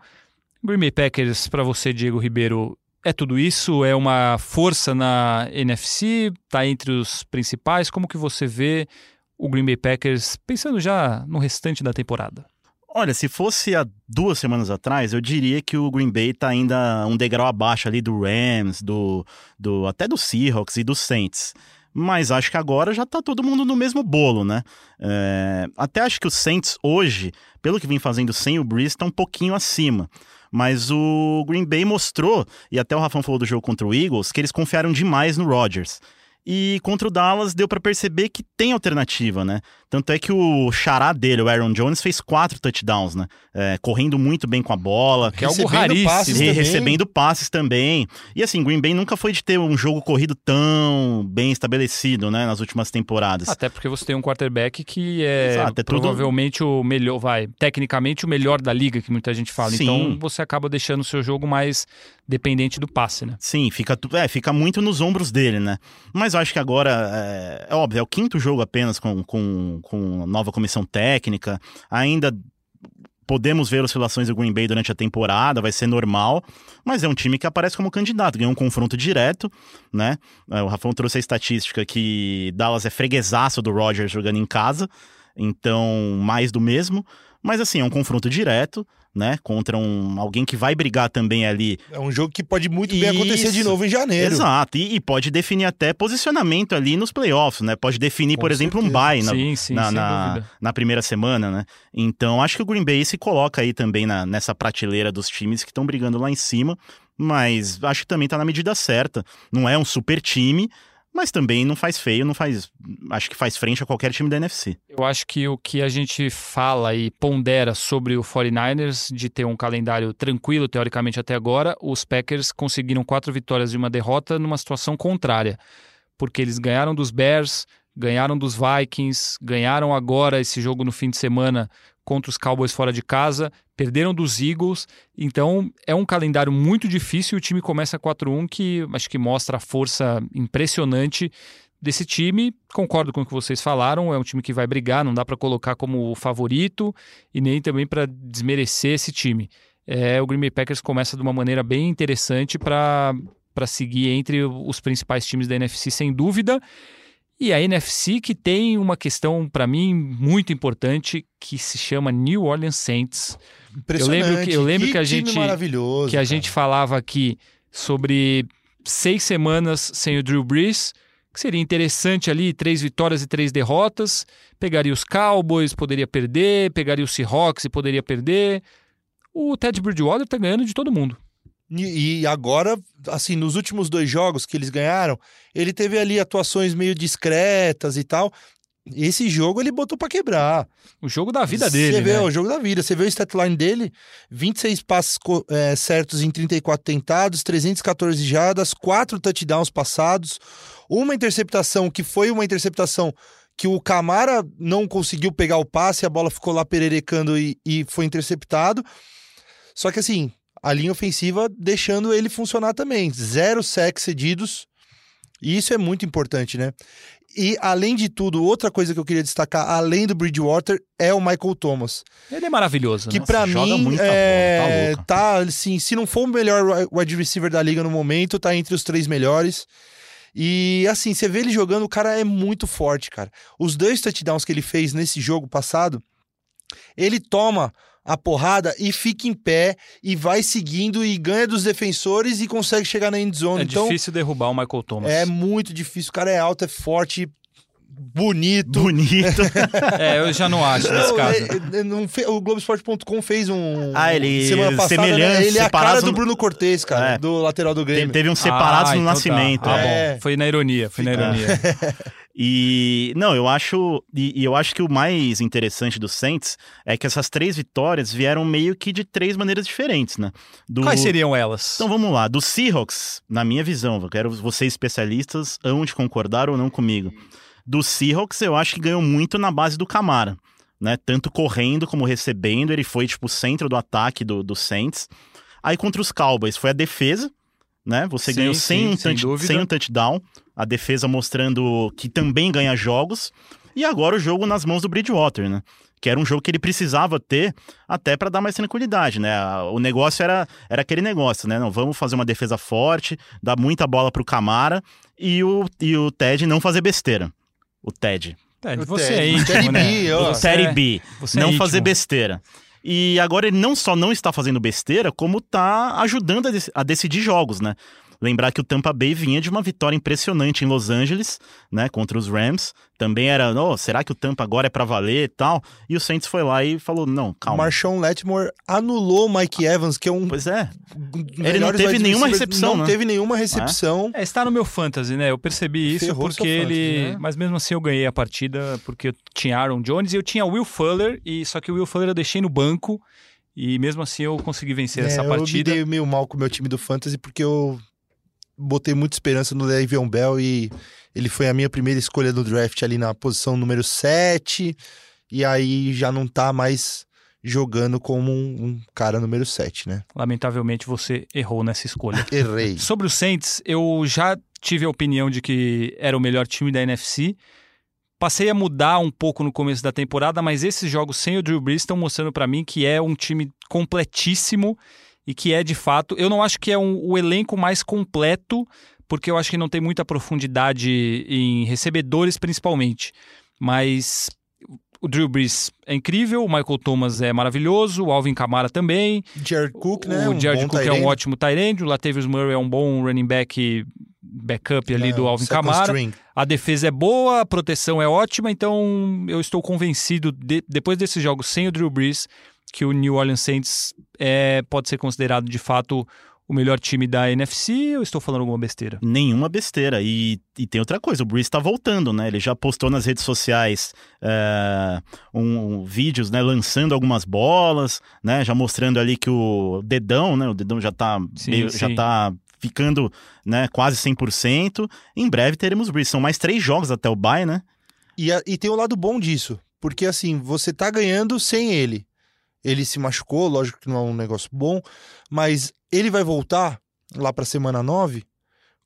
Green Bay Packers, para você, Diego Ribeiro, é tudo isso? É uma força na NFC? Está entre os principais? Como que você vê o Green Bay Packers pensando já no restante da temporada? Olha, se fosse há duas semanas atrás, eu diria que o Green Bay tá ainda um degrau abaixo ali do Rams, do, do até do Seahawks e do Saints. Mas acho que agora já tá todo mundo no mesmo bolo, né? É, até acho que o Saints hoje, pelo que vem fazendo sem o Breeze, tá um pouquinho acima. Mas o Green Bay mostrou, e até o Rafão falou do jogo contra o Eagles, que eles confiaram demais no Rodgers. E contra o Dallas deu pra perceber que tem alternativa, né? Tanto é que o xará dele, o Aaron Jones, fez quatro touchdowns, né? É, correndo muito bem com a bola, Que é algo Recebendo raríssimo. passes re- também. recebendo passes também. E assim, Green Bay nunca foi de ter um jogo corrido tão bem estabelecido, né? Nas últimas temporadas. Até porque você tem um quarterback que é, Exato, é tudo- provavelmente o melhor, vai, tecnicamente o melhor da liga, que muita gente fala. Sim. Então você acaba deixando o seu jogo mais dependente do passe, né? Sim, fica, é, fica muito nos ombros dele, né? Mas eu acho que agora, é, é óbvio, é o quinto jogo apenas com, com, com nova comissão técnica. Ainda podemos ver oscilações do Green Bay durante a temporada, vai ser normal. Mas é um time que aparece como candidato, ganhou um confronto direto, né? É, O Rafão trouxe a estatística que Dallas é freguesaço do Rodgers jogando em casa. Então, mais do mesmo. Mas assim, é um confronto direto, né? Contra um, alguém que vai brigar também ali É um jogo que pode muito bem acontecer de Isso. novo em janeiro. Exato, e, e pode definir até posicionamento ali nos playoffs, né? Pode definir, Com por exemplo, um certeza. bye na, sim, sim, na, na, na primeira semana, né? Então acho que o Green Bay se coloca aí também na, nessa prateleira dos times que estão brigando lá em cima, mas acho que também tá na medida certa. Não é um super time, mas também não faz feio, não faz. Acho que faz frente a qualquer time da NFC. Eu acho que o que a gente fala e pondera sobre o 49ers de ter um calendário tranquilo, teoricamente até agora, os Packers conseguiram quatro vitórias e uma derrota numa situação contrária. porque eles ganharam dos Bears, ganharam dos Vikings, ganharam agora esse jogo no fim de semana contra os Cowboys fora de casa, perderam dos Eagles. Então é um calendário muito difícil. O time começa 4-1, que acho que mostra a força impressionante desse time. Concordo com o que vocês falaram. É um time que vai brigar, não dá para colocar como favorito e nem também para desmerecer esse time. É, o Green Bay Packers começa de uma maneira bem interessante para seguir entre os principais times da NFC, sem dúvida. E a NFC que tem uma questão para mim muito importante que se chama New Orleans Saints. Eu lembro que eu lembro que, que a gente que a cara. gente falava aqui sobre seis semanas sem o Drew Brees, que seria interessante ali, três vitórias e três derrotas. Pegaria os Cowboys, poderia perder, pegaria os Seahawks e poderia perder. O Ted Bridgewater tá ganhando de todo mundo. E, agora, assim, nos últimos dois jogos que eles ganharam, ele teve ali atuações meio discretas e tal. Esse jogo ele botou pra quebrar. O jogo da vida dele, Você vê né? o jogo da vida. Você vê o statline dele: 26 passes é, certos em 34 tentados, 314 jardas, 4 touchdowns passados, uma interceptação que foi uma interceptação que o Camara não conseguiu pegar o passe, a bola ficou lá pererecando e, e foi interceptado. Só que assim, a linha ofensiva deixando ele funcionar também. Zero sacks cedidos. E isso é muito importante, né? E, além de tudo, outra coisa que eu queria destacar, além do Bridgewater, é o Michael Thomas. Ele é maravilhoso. Que né? pra joga mim muita é, bola, tá tá, assim, se não for o melhor wide receiver da liga no momento, tá entre os três melhores. E assim, você vê ele jogando, o cara é muito forte, cara. Os dois touchdowns que ele fez nesse jogo passado, ele toma a porrada e fica em pé e vai seguindo e ganha dos defensores e consegue chegar na end zone. É então, difícil derrubar o Michael Thomas. é muito difícil. O cara é alto, é forte, bonito. Bonito. É, eu já não acho nesse Não, caso. é- é- não fe- o Globoesporte.com fez um. Ah, ele- Semana passada, semelhantes, né? Ele é a cara do no- Bruno Cortez, cara, É. do lateral do Grêmio. Teve uns separados Ah, no então tá. nascimento. Ah, é. bom. Foi na ironia, foi na ironia. E não, eu acho e, e eu acho que o mais interessante do Saints é que essas três vitórias vieram meio que de três maneiras diferentes, né? Do... Quais seriam elas? Então vamos lá, do Seahawks, na minha visão, eu quero vocês especialistas hão de concordar ou não comigo. Do Seahawks, eu acho que ganhou muito na base do Camara, né? Tanto correndo como recebendo, ele foi tipo o centro do ataque do, do Saints. Aí contra os Cowboys foi a defesa, né? Você Sim, ganhou sim, sem, um sem touch- dúvida. sem um touchdown, a defesa mostrando que também ganha jogos. E agora o jogo nas mãos do Bridgewater, né? Que era um jogo que ele precisava ter até para dar mais tranquilidade, né? O negócio era, era aquele negócio, né? Não, vamos fazer uma defesa forte, dar muita bola pro Camara e o, e o Ted não fazer besteira. O Ted. Ted, O você Ted, é o íntimo, né? B, ó. Você Série é- B. você é não fazer besteira. E agora ele não só não está fazendo besteira, como tá ajudando a, dec- a decidir jogos, né? Lembrar que o Tampa Bay vinha de uma vitória impressionante em Los Angeles, né, contra os Rams. Também era, oh, será que o Tampa agora é pra valer e tal? E o Saints foi lá e falou, não, O calma. Marshawn Letmore anulou o Mike Evans, que é um. Pois é, dos não teve nenhuma recepção, Não né? teve nenhuma recepção. É, está no meu fantasy, né? Eu percebi isso Ferrou porque seu fantasy, ele. né? Mas mesmo assim eu ganhei a partida porque eu tinha Aaron Jones e eu tinha Will Fuller, e só que o Will Fuller eu deixei no banco. E mesmo assim eu consegui vencer É, essa Eu me partida. dei meio mal com o meu time do Fantasy porque eu botei muita esperança no Le'Veon Bell e ele foi a minha primeira escolha do draft ali na posição número 7 e aí já não tá mais jogando como um, um cara número 7, né? Lamentavelmente você errou nessa escolha. Errei. Sobre o Saints, eu já tive a opinião de que era o melhor time da NFC. Passei a mudar um pouco no começo da temporada, mas esses jogos sem o Drew Brees estão mostrando para mim que é um time completíssimo e que é de fato. Eu não acho que é um- o elenco mais completo, porque eu acho que não tem muita profundidade em recebedores, principalmente. Mas o Drew Brees é incrível, o Michael Thomas é maravilhoso, o Alvin Kamara também. Jared Cook, né? O um Jared Cook é um ótimo tight o Latavius Murray é um bom running back backup ali É, do Alvin Kamara. string. A defesa é boa, a proteção é ótima, então eu estou convencido, de- depois desses jogos sem o Drew Brees, que o New Orleans Saints é, pode ser considerado de fato o melhor time da NFC. Eu estou falando alguma besteira? nenhuma besteira. E, e tem outra coisa, o Breeze tá voltando, né? Ele já postou nas redes sociais é, um, um- vídeos, né? Lançando algumas bolas, né? Já mostrando ali que o dedão, né? O dedão já tá, Sim, meio- sim. já tá ficando né, quase 100%. Em breve teremos Breeze. São mais três jogos até o bye, né? E, a- e tem o lado bom disso, porque assim, você tá ganhando sem ele. Ele se machucou, lógico que não é um negócio bom, mas ele vai voltar lá pra semana 9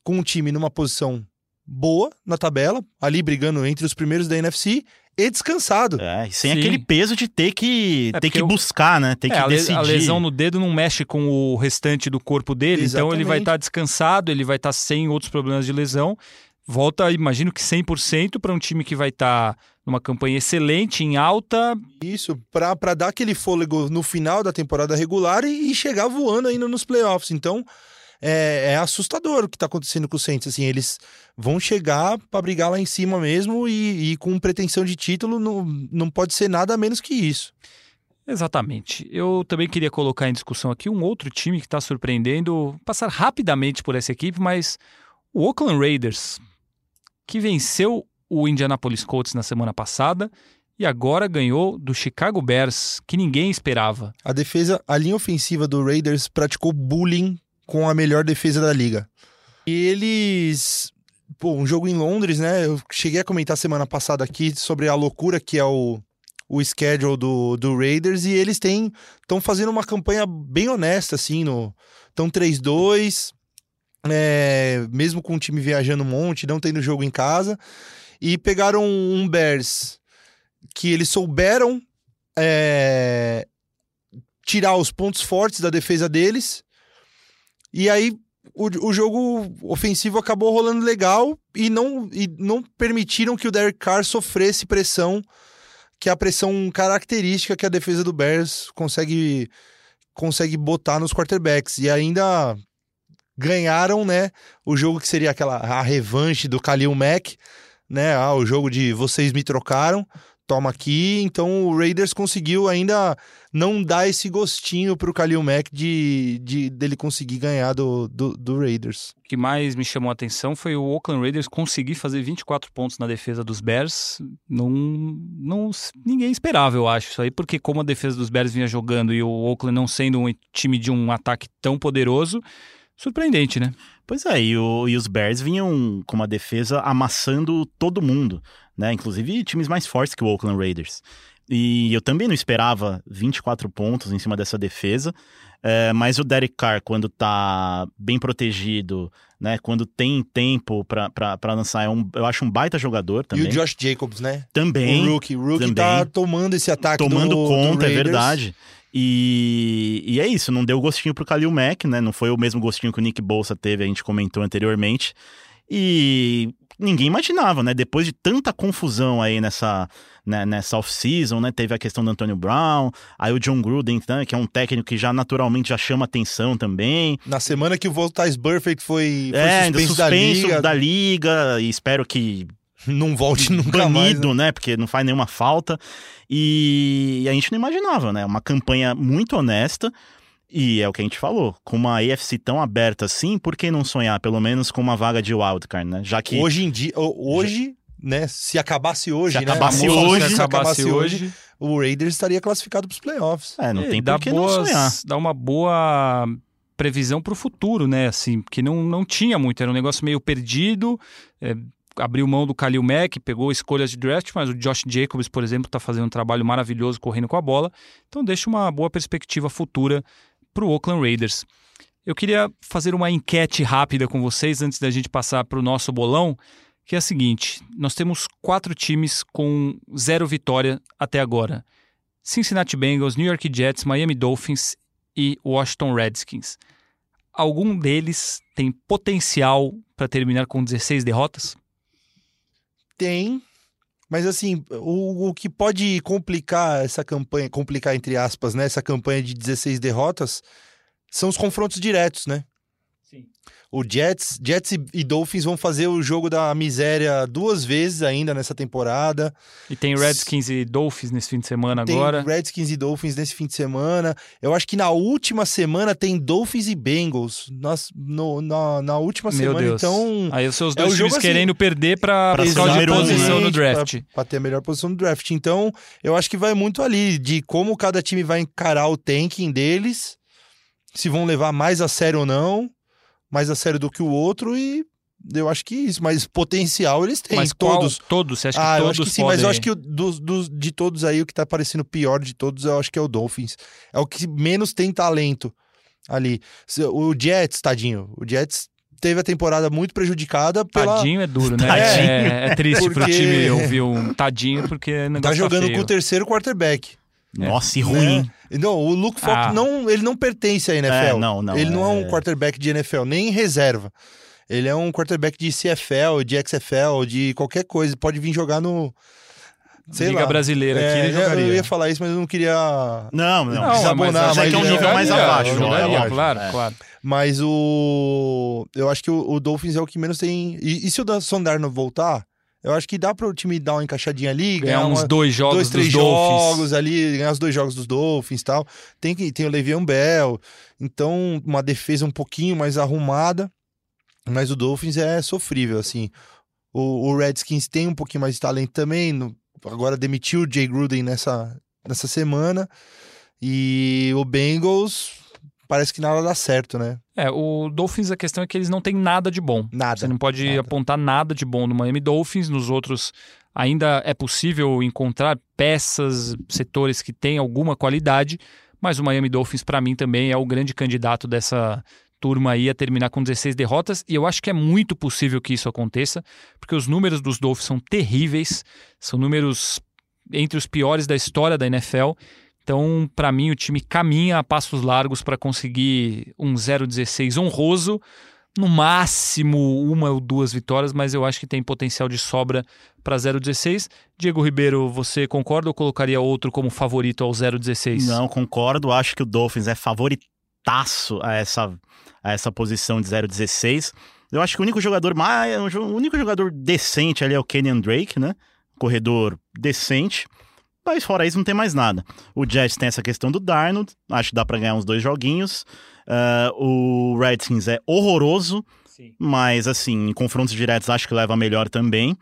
com um time numa posição boa na tabela, ali brigando entre os primeiros da NFC e descansado. É, e sem Sim. aquele peso de ter que, É, ter que o- buscar, né? Ter que É, a, le- decidir. a lesão no dedo não mexe com o restante do corpo dele, então ele vai Exatamente. estar descansado, ele vai estar sem outros problemas de lesão. Volta, imagino que 100% para um time que vai estar numa campanha excelente, em alta. Isso, pra dar aquele fôlego no final da temporada regular e, e chegar voando ainda nos playoffs. Então, é, é assustador o que tá acontecendo com o Saints. Assim, eles vão chegar pra brigar lá em cima mesmo e, e com pretensão de título não, não pode ser nada menos que isso. Exatamente. Eu também queria colocar em discussão aqui um outro time que está surpreendendo, passar rapidamente por essa equipe, mas o Oakland Raiders, que venceu o Indianapolis Colts na semana passada e agora ganhou do Chicago Bears, que ninguém esperava. A defesa, a linha ofensiva do Raiders praticou bullying com a melhor defesa da liga. E eles. Pô, um jogo em Londres, né? Eu cheguei a comentar semana passada aqui sobre a loucura que é o, o schedule do, do Raiders e eles têm estão fazendo uma campanha bem honesta, assim, no. Estão 3-2, é, mesmo com o time viajando um monte, não tendo jogo em casa. E pegaram um Bears que eles souberam é, tirar os pontos fortes da defesa deles. E aí o, o jogo ofensivo acabou rolando legal e não, e não permitiram que o Derek Carr sofresse pressão, que é a pressão característica que a defesa do Bears consegue, consegue botar nos quarterbacks. E ainda ganharam, né, o jogo que seria aquela a revanche do Khalil Mack, né, ah, o jogo de vocês me trocaram, toma aqui. Então o Raiders conseguiu ainda não dar esse gostinho pro Khalil Mack de, de dele conseguir ganhar do, do, do Raiders. O que mais me chamou a atenção foi o Oakland Raiders conseguir fazer 24 pontos na defesa dos Bears. Não, não, ninguém esperava, eu acho, isso aí, porque como a defesa dos Bears vinha jogando e o Oakland não sendo um time de um ataque tão poderoso, surpreendente, né? Pois é, e, o- e os Bears vinham com uma defesa amassando todo mundo, né? Inclusive times mais fortes que o Oakland Raiders. E eu também não esperava 24 pontos em cima dessa defesa, é, mas o Derek Carr, quando tá bem protegido, né? Quando tem tempo pra lançar, é um, eu acho um baita jogador também. E o Josh Jacobs, né? também o Rookie. O Rookie também. tá tomando esse ataque tomando do, do conta, é Raiders. verdade. E, e é isso, não deu gostinho pro Khalil Mack, né? Não foi o mesmo gostinho que o Nick Bolsa teve, a gente comentou anteriormente. E ninguém imaginava, né? Depois de tanta confusão aí nessa, né, nessa off-season, né? Teve a questão do Antonio Brown, aí o John Gruden, né, que é um técnico que já naturalmente já chama atenção também. Na semana que o Voltais Burfict foi, foi é, suspenso, suspenso da liga, da liga, e espero que não volte nunca mais. banido, né? né? Porque não faz nenhuma falta. E a gente não imaginava, né? Uma campanha muito honesta. E é o que a gente falou, com uma AFC tão aberta assim, por que não sonhar pelo menos com uma vaga de wildcard, né? Já que Hoje em dia, ho- hoje, né? Se acabasse hoje, Se né? acabasse Famoso, hoje, se se acabasse hoje, o Raiders estaria classificado para os playoffs. é, não É, tem dá por que não sonhar. boas, dá uma boa previsão para o futuro, né? Assim, porque não, não tinha muito, era um negócio meio perdido. é, abriu mão do Khalil Mack, pegou escolhas de draft, mas o Josh Jacobs, por exemplo, está fazendo um trabalho maravilhoso correndo com a bola. Então deixa uma boa perspectiva futura para o Oakland Raiders. Eu queria fazer uma enquete rápida com vocês antes da gente passar para o nosso bolão, que é a seguinte: nós temos quatro times com zero vitória até agora. Cincinnati Bengals, New York Jets, Miami Dolphins e Washington Redskins. Algum deles tem potencial para terminar com 16 derrotas? Tem, mas assim, o, o que pode complicar essa campanha, complicar entre aspas, né, essa campanha de 16 derrotas, são os confrontos diretos, né? Sim. O Jets, Jets e, Dolphins vão fazer o jogo da miséria duas vezes ainda nessa temporada. E tem Redskins e Dolphins nesse fim de semana Tem agora. Redskins e Dolphins nesse fim de semana. Eu acho que na última semana tem Dolphins e Bengals. Nas, no- na, na última Meu semana, Deus. então. Aí os seus É dois jogo times assim- querendo perder para de número um, posição né? no draft. Pra ter a melhor posição no draft. Então, eu acho que vai muito ali de como cada time vai encarar o tanking deles, se vão levar mais a sério ou não. Mais a sério do que o outro e eu acho que isso, mas potencial eles têm, Mas qual- todos. todos, você acha que ah, eu todos acho que sim, podem... mas eu acho que dos, dos- de todos aí, o que tá parecendo pior de todos, eu acho que é o Dolphins. É o que menos tem talento ali. O Jets, tadinho, o Jets teve a temporada muito prejudicada pela... Tadinho é duro, né? Tadinho. É, é triste pro Porque- time ouvir um tadinho, porque negócio Tá jogando feio. com o terceiro quarterback. Nossa, e ruim. né? Não, o Luke Falk Ah. não, ele não pertence à NFL. É, não, não, Ele não é um é- quarterback de NFL, nem em reserva. Ele é um quarterback de CFL, de XFL, de qualquer coisa. Pode vir jogar no. Sei Liga lá. brasileira aqui, É, ele jogaria. eu ia falar isso, mas eu não queria. Não, não. Não, desabonar, mas já que é um mas nível mais jogaria, abaixo. jogaria, é lógico. claro, É. claro. Mas o. Eu acho que o, o Dolphins é o que menos tem. E, e se o Dan Sondarno voltar, eu acho que dá para o time dar uma encaixadinha ali, Ganhar ganhar uns uma- dois jogos dois, três dos Dolphins. jogos ali, ganhar os dois jogos dos Dolphins e tal. Tem, que, tem o Le'Veon Bell, então uma defesa um pouquinho mais arrumada, mas o Dolphins é sofrível, assim. O, o Redskins tem um pouquinho mais de talento também, no- agora demitiu o Jay Gruden nessa, nessa semana, e o Bengals parece que nada dá certo, né? É, o Dolphins, a questão é que eles não têm nada de bom. Nada. Você não pode nada. apontar nada de bom no Miami Dolphins. Nos outros, ainda é possível encontrar peças, setores que têm alguma qualidade, mas o Miami Dolphins, para mim, também é o grande candidato dessa turma aí a terminar com 16 derrotas. E eu acho que é muito possível que isso aconteça, porque os números dos Dolphins são terríveis, são números entre os piores da história da NFL. Então, para mim, o time caminha a passos largos para conseguir um 0-16 honroso, no máximo uma ou duas vitórias, mas eu acho que tem potencial de sobra para 0-16. Diego Ribeiro, você concorda ou colocaria outro como favorito ao 0-16? Não, concordo. Acho que o Dolphins é favoritaço a essa, a essa posição de 0-16. Eu acho que o único jogador mais. O único jogador decente ali é o Kenyan Drake, né? Corredor decente. Mas fora isso, não tem mais nada. O Jets tem essa questão do Darnold. Acho que dá pra ganhar uns dois joguinhos. Ah, o Redskins é horroroso. Sim. Mas, assim, em confrontos diretos, acho que leva melhor também.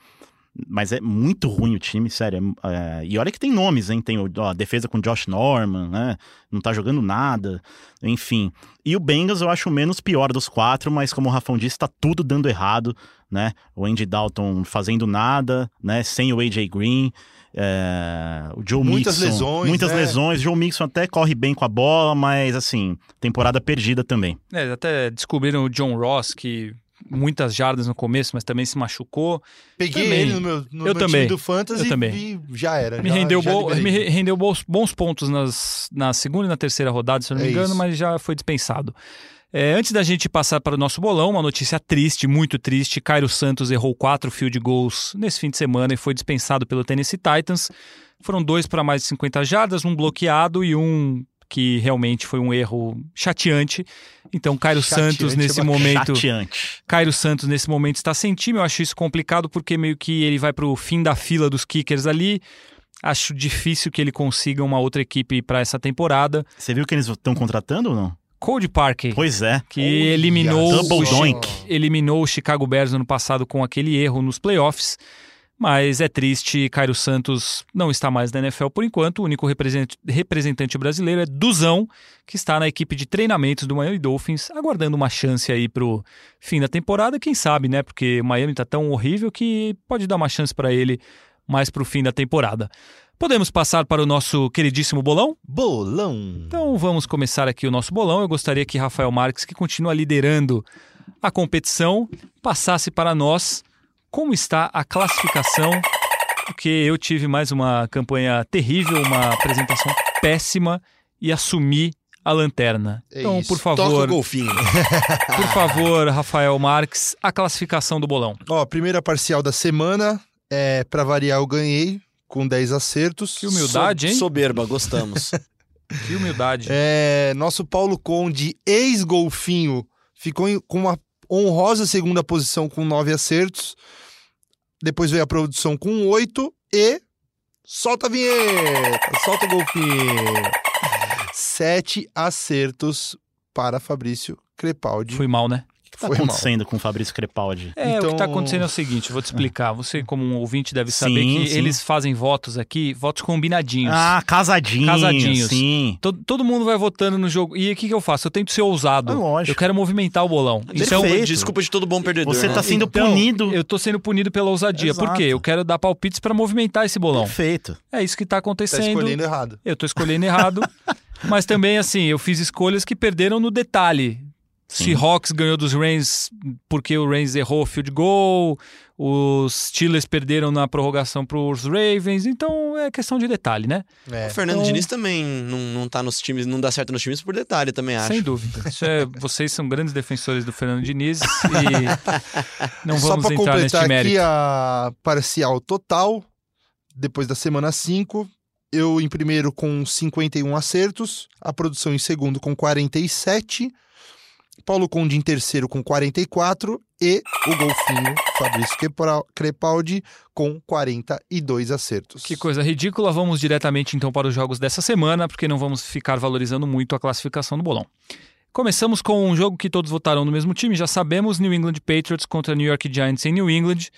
Mas é muito ruim o time, sério. é- é, e olha que tem nomes, hein? Tem ó, a defesa com Josh Norman, né? Não tá jogando nada. Enfim. E o Bengals eu acho o menos pior dos quatro, mas como o Rafão disse, tá tudo dando errado, né? O Andy Dalton fazendo nada, né? Sem o AJ Green. É, o Joe Muitas Mixon. lesões, Muitas né? lesões. Joe Mixon até corre bem com a bola, mas assim, temporada perdida também. É, até descobriram o John Ross, que muitas jardas no começo, mas também se machucou. Peguei Também. ele no meu, no Eu meu também. time do Fantasy Eu também. e já era. Me já- rendeu, já bo- me re- rendeu bons, bons pontos nas, na segunda e na terceira rodada, se eu não me É engano, isso. mas já foi dispensado. É, antes da gente passar para o nosso bolão, uma notícia triste, muito triste. Cairo Santos errou quatro field goals nesse fim de semana e foi dispensado pelo Tennessee Titans. Foram dois para mais de 50 jardas, um bloqueado e um que realmente foi um erro chateante. Então, Cairo Chateante Santos, é nesse bacana. momento, Chateante. Cairo Santos nesse momento está sem time. Eu acho isso complicado porque meio que ele vai para o fim da fila dos kickers ali. Acho difícil que ele consiga uma outra equipe para essa temporada. Você viu que eles estão contratando ou não? Cody Parkey, Pois é. que Olha eliminou doink. eliminou o Chicago Bears no ano passado com aquele erro nos playoffs. Mas é triste, Cairo Santos não está mais na NFL por enquanto. O único represent- representante brasileiro é Duzão, que está na equipe de treinamentos do Miami Dolphins, aguardando uma chance aí pro fim da temporada. Quem sabe, né? Porque o Miami tá tão horrível que pode dar uma chance para ele mais pro fim da temporada. Podemos passar para o nosso queridíssimo bolão? Bolão. Então vamos começar aqui o nosso bolão. Eu gostaria que Rafael Marques, que continua liderando a competição, passasse para nós como está a classificação, porque eu tive mais uma campanha terrível, uma apresentação péssima e assumi a lanterna. É então, isso. por Toca o favor, golfinho. por favor, Rafael Marques, a classificação do bolão. Ó, primeira parcial da semana. É, pra variar, eu ganhei com 10 acertos. Que humildade, hein? Soberba, gostamos. Que humildade. É, nosso Paulo Conde, ex-golfinho, ficou em- com uma honrosa segunda posição com 9 acertos. Depois veio a produção com 8 e. Solta a vinheta! Solta o golfinho! Sete acertos para Fabrício Crepaldi. Fui mal, né? Que tá Foi mal. acontecendo com o Fabrício Crepaldi? É, o que Então- está acontecendo é o seguinte, vou te explicar. Você, como um ouvinte, deve saber Sim, que sim. eles fazem votos aqui, votos combinadinhos. Ah, casadinho. Casadinhos. Sim. Todo, todo mundo vai votando no jogo. E o que, que eu faço? Eu tento ser ousado. É lógico. Eu quero movimentar o bolão. Isso é uma Perfeito. desculpa de todo bom perdedor. Você né? tá sendo Então, punido. Eu tô sendo punido pela ousadia. Por Exato. quê? Eu quero dar palpites para movimentar esse bolão. Perfeito. É isso que tá Tá acontecendo. escolhendo errado. Eu tô escolhendo errado. mas também, assim, eu fiz escolhas que perderam no detalhe. Sim. Seahawks ganhou dos Reigns porque o Reigns errou o field goal. Os Steelers perderam na prorrogação pros Ravens. Então é questão de detalhe, né? É. O Fernando Então- Diniz também não, não tá nos times, não dá certo nos times por detalhe, também acho. Sem dúvida. Isso é, vocês são grandes defensores do Fernando Diniz e não Só vamos para entrar neste completar mérito. aqui a parcial total, depois da semana 5, eu em primeiro com 51 acertos, a produção em segundo com 47, Paulo Conde em terceiro com 44 e o golfinho Fabrício Crepaldi com 42 acertos. Que coisa ridícula. Vamos diretamente então para os jogos dessa semana, porque não vamos ficar valorizando muito a classificação do bolão. Começamos com um jogo que todos votaram no mesmo time, já sabemos, New England Patriots contra New York Giants em New England.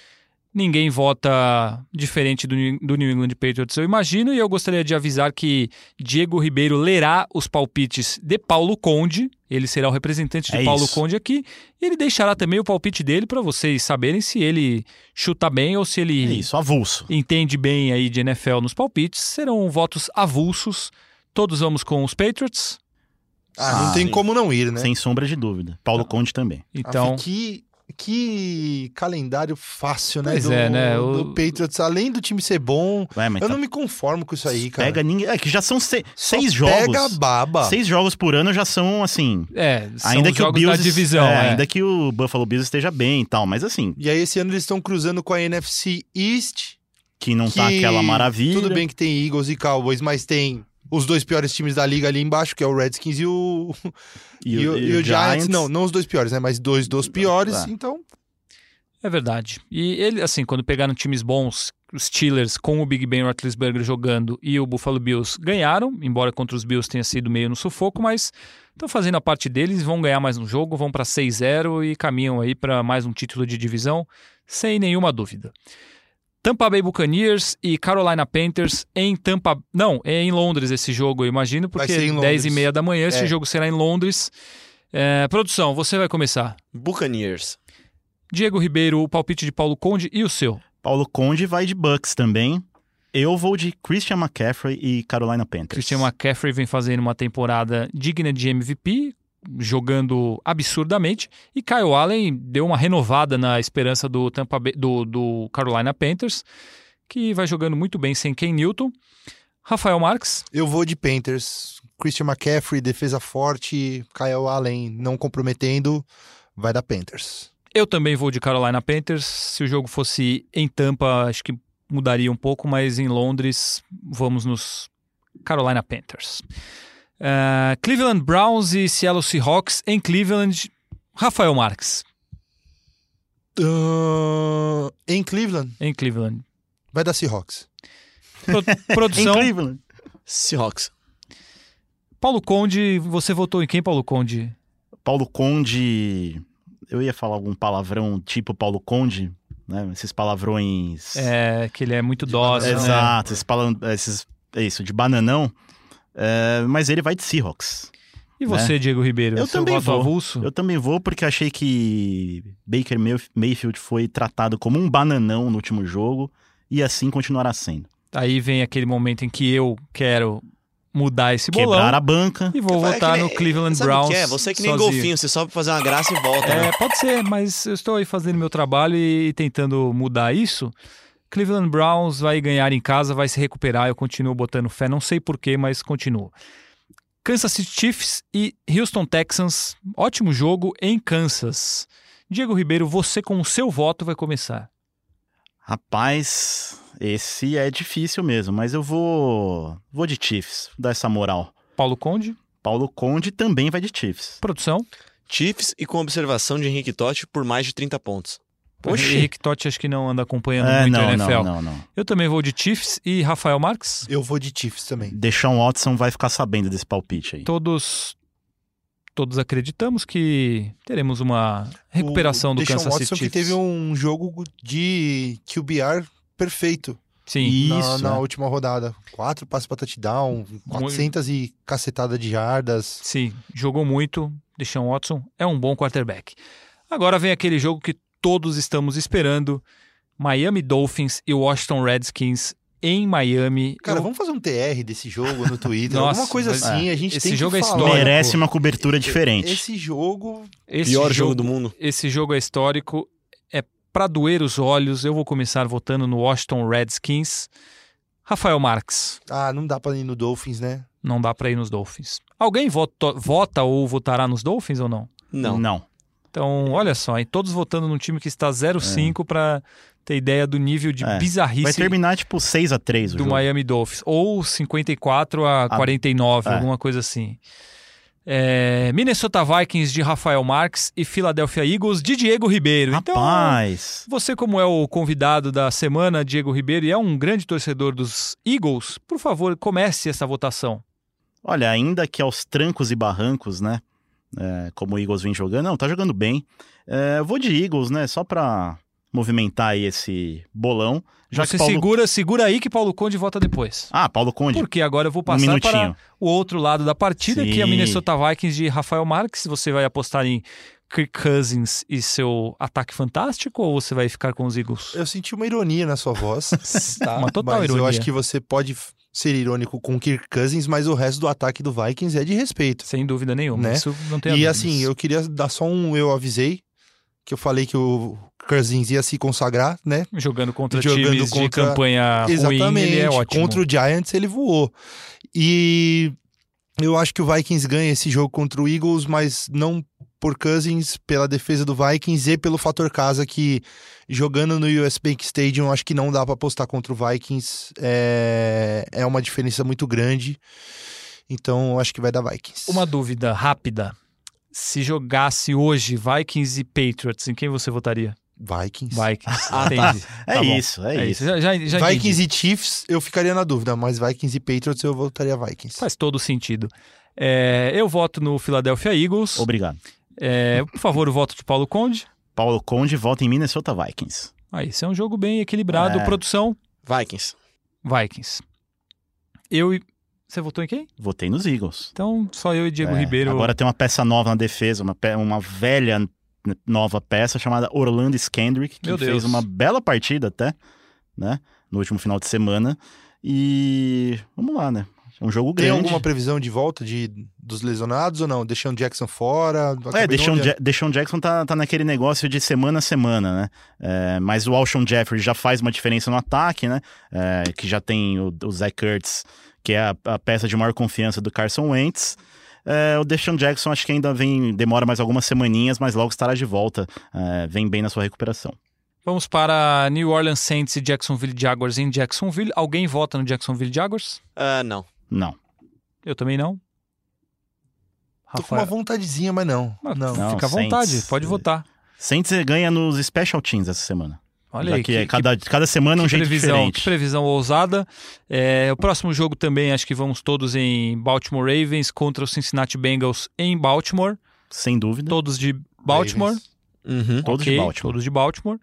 Ninguém vota diferente do, New- do New England Patriots, eu imagino, e eu gostaria de avisar que Diego Ribeiro lerá os palpites de Paulo Conde, ele será o representante de É Paulo isso. Conde aqui, e ele deixará também o palpite dele para vocês saberem se ele chuta bem ou se ele É isso, avulso. entende bem aí de NFL nos palpites, serão votos avulsos. Todos vamos com os Patriots. Ah, não tem sim. como não ir, né? Sem sombra de dúvida. Paulo Conde também. Então, Ah, que, que calendário fácil, né? Pois do, é, né? O- do Patriots, além do time ser bom, mas eu tá- não me conformo com isso aí, cara. Pega ninguém. É que já são se- seis Pega jogos. baba. Seis jogos por ano já são assim. é, são ainda os que o jogos Bills da divisão. é, é. ainda que o Buffalo Bills esteja bem e tal, mas assim, E aí esse ano eles estão cruzando com a NFC East. que não tá que aquela maravilha. Tudo bem que tem Eagles e Cowboys, mas tem os dois piores times da liga ali embaixo, que é o Redskins e o, e o, e o Giants. Não, não os dois piores, né? Mas dois dos piores. É. Então, É verdade. E ele, assim, quando pegaram times bons, os Steelers com o Big Ben Roethlisberger jogando e o Buffalo Bills ganharam, embora contra os Bills tenha sido meio no sufoco, mas estão fazendo a parte deles, vão ganhar mais um jogo, vão para 6-0 e caminham aí para mais um título de divisão, sem nenhuma dúvida. Tampa Bay Buccaneers e Carolina Panthers em Tampa... Não, é em Londres esse jogo, eu imagino, porque ser em 10 e Londres. meia da manhã esse É. jogo será em Londres. É, produção, você vai começar. Buccaneers. Diego Ribeiro, o palpite de Paulo Conde e o seu. Paulo Conde vai de Bucks também. Eu vou de Christian McCaffrey e Carolina Panthers. Christian McCaffrey vem fazendo uma temporada digna de MVP, jogando absurdamente, e Kyle Allen deu uma renovada na esperança do Tampa Bay- do, do Carolina Panthers, que vai jogando muito bem sem Ken Newton. Rafael Marques, eu vou de Panthers. Christian McCaffrey, defesa forte. Kyle Allen não comprometendo. Vai dar Panthers. eu também vou de Carolina Panthers. Se o jogo fosse em Tampa, acho que mudaria um pouco, mas em Londres vamos nos Carolina Panthers. Ah, Cleveland Browns e Seattle Seahawks em Cleveland. Rafael Marques, Ah, em Cleveland, em Cleveland. vai dar Seahawks. Pro- Em produção, Cleveland. Seahawks. Paulo Conde, você votou em quem, Paulo Conde? Paulo Conde. Eu ia falar algum palavrão tipo Paulo Conde, né? Esses palavrões. É, que ele é muito dócil, né? Exato, esses, palan... esses é isso, de bananão. É, mas ele vai de Seahawks. E você, Diego Ribeiro? Eu também vou. avulso? Eu também vou porque achei que Baker Mayf- Mayfield foi tratado como um bananão no último jogo e assim continuará sendo. Aí vem aquele momento em que eu quero mudar esse bolão Quebrar a banca. e vou É votar que no Cleveland Browns que é? Você é que nem sozinho. golfinho, você sobe pra fazer uma graça e volta. né? É, pode ser, mas eu estou aí fazendo meu trabalho e tentando mudar isso. Cleveland Browns vai ganhar em casa, vai se recuperar. Eu continuo botando fé, não sei porquê, mas continuo. Kansas City Chiefs e Houston Texans. Ótimo jogo em Kansas. Diego Ribeiro, você com o seu voto vai começar. Rapaz, esse é difícil mesmo, mas eu vou vou de Chiefs, dar essa moral. Paulo Conde, Paulo Conde também vai de Chiefs. produção. Chiefs e com observação de Henrique Totti por mais de 30 pontos. Oxi. Henrique Totti acho que não anda acompanhando É, muito não, a NFL. não, não, não. Eu também vou de Chiefs e Rafael Marques. Eu vou de Chiefs também. Deshaun Watson vai ficar sabendo desse palpite aí. Todos todos acreditamos que teremos uma recuperação o do Deshaun Kansas City Watson que Chiefs. teve um jogo de QBR perfeito Sim, na, Isso, na é. última rodada. Quatro passes para touchdown, 400 e cacetada de jardas. sim, jogou muito. Deshaun Watson é um bom quarterback. Agora vem aquele jogo que todos estamos esperando: Miami Dolphins e Washington Redskins em Miami. Cara, Eu- vamos fazer um TR desse jogo no Twitter, Nossa, alguma coisa assim. A gente esse tem jogo que é falar. histórico. Merece uma cobertura diferente. Esse jogo esse Pior jogo do mundo. Esse jogo é histórico, é pra doer os olhos. Eu vou começar votando no Washington Redskins. Rafael Marques, Ah, não dá pra ir no Dolphins, né? não dá pra ir nos Dolphins. Alguém vota, vota ou votará nos Dolphins ou não? Não. Não. Então, olha só, hein? todos votando num time que está 0-5 pra ter ideia do nível de É. Vai bizarrice terminar tipo 6 a 3 o do jogo. Miami Dolphins. Ou 54 a 49, é. alguma coisa assim. É, Minnesota Vikings de Rafael Marques e Philadelphia Eagles de Diego Ribeiro. Então, Rapaz. Você, como é o convidado da semana, Diego Ribeiro, e é um grande torcedor dos Eagles, por favor, comece essa votação. Olha, ainda que aos trancos e barrancos, né? É, como o Eagles vem jogando, não, tá jogando bem. É, eu vou de Eagles, né? Só pra movimentar aí esse bolão. Já Você que Paulo... segura, segura aí que Paulo Conde vota depois. Ah, Paulo Conde, Porque agora eu vou um passar minutinho. para o outro lado da partida, que é a Sim. Minnesota Vikings de Rafael Marques. Você vai apostar em Kirk Cousins e seu ataque fantástico ou você vai ficar com os Eagles? Eu senti uma ironia na sua voz. tá? Uma total mas ironia. eu acho que você pode ser irônico com Kirk Cousins, mas o resto do ataque do Vikings é de respeito. Sem dúvida nenhuma. Né? Isso não tem E dúvidas. assim, eu queria dar só um eu avisei, que eu falei que o Cousins ia se consagrar, né? Jogando contra Jogando times de contra- campanha ruim, Exatamente. ele é ótimo. Contra o Giants ele voou. E eu acho que o Vikings ganha esse jogo contra o Eagles, mas não por Cousins, pela defesa do Vikings e pelo fator casa que jogando no US Bank Stadium, acho que não dá pra apostar contra o Vikings. É, é uma diferença muito grande. Então, acho que vai dar Vikings. Uma dúvida rápida. Se jogasse hoje Vikings e Patriots, em quem você votaria? Vikings. Vikings. Ah, tá. É Tá bom. isso, é, isso. Já, já, já Vikings entendi. e Chiefs, eu ficaria na dúvida, mas Vikings e Patriots eu votaria Vikings. Faz todo sentido. É, eu voto no Philadelphia Eagles. Obrigado. É, por favor, o voto de Paulo Conde. Paulo Conde volta em Minnesota Vikings. Ah, esse é um jogo bem equilibrado. É. Produção, Vikings. Vikings. Eu e... Você votou em quem? Votei nos Eagles. Então, só eu e Diego É, Ribeiro. Agora tem uma peça nova na defesa, uma, pe- uma velha nova peça chamada Orlando Skendrick, que Meu fez uma bela partida até, né? No último final de semana. E vamos lá, né? É um jogo Tem grande. alguma previsão de volta de, dos lesionados ou não? Deixando Jackson fora? É, olhando. Ja- Deshaun Jackson tá, tá naquele negócio de semana a semana, né? É, mas o Alshon Jeffrey já faz uma diferença no ataque, né? É, que já tem o, o Zach Kurtz, que é a, a peça de maior confiança do Carson Wentz. É, o Deshaun Jackson acho que ainda vem, demora mais algumas semaninhas, mas logo estará de volta. É, vem bem na sua recuperação. Vamos para New Orleans Saints e Jacksonville Jaguars em Jacksonville. Alguém vota no Jacksonville Jaguars? Ah, não. Não. Eu também não. Tô com uma vontadezinha, mas não. Mas não. Não, Fica à Saints. vontade, pode votar. Saints ganha nos Special Teams essa semana. Olha aí, que, é cada, cada semana um que jeito previsão, diferente. que previsão ousada. É, o próximo jogo também, acho que vamos todos em Baltimore Ravens contra os Cincinnati Bengals em Baltimore. Sem dúvida. Todos de Baltimore. Uhum. Todos de Baltimore. Todos de Baltimore.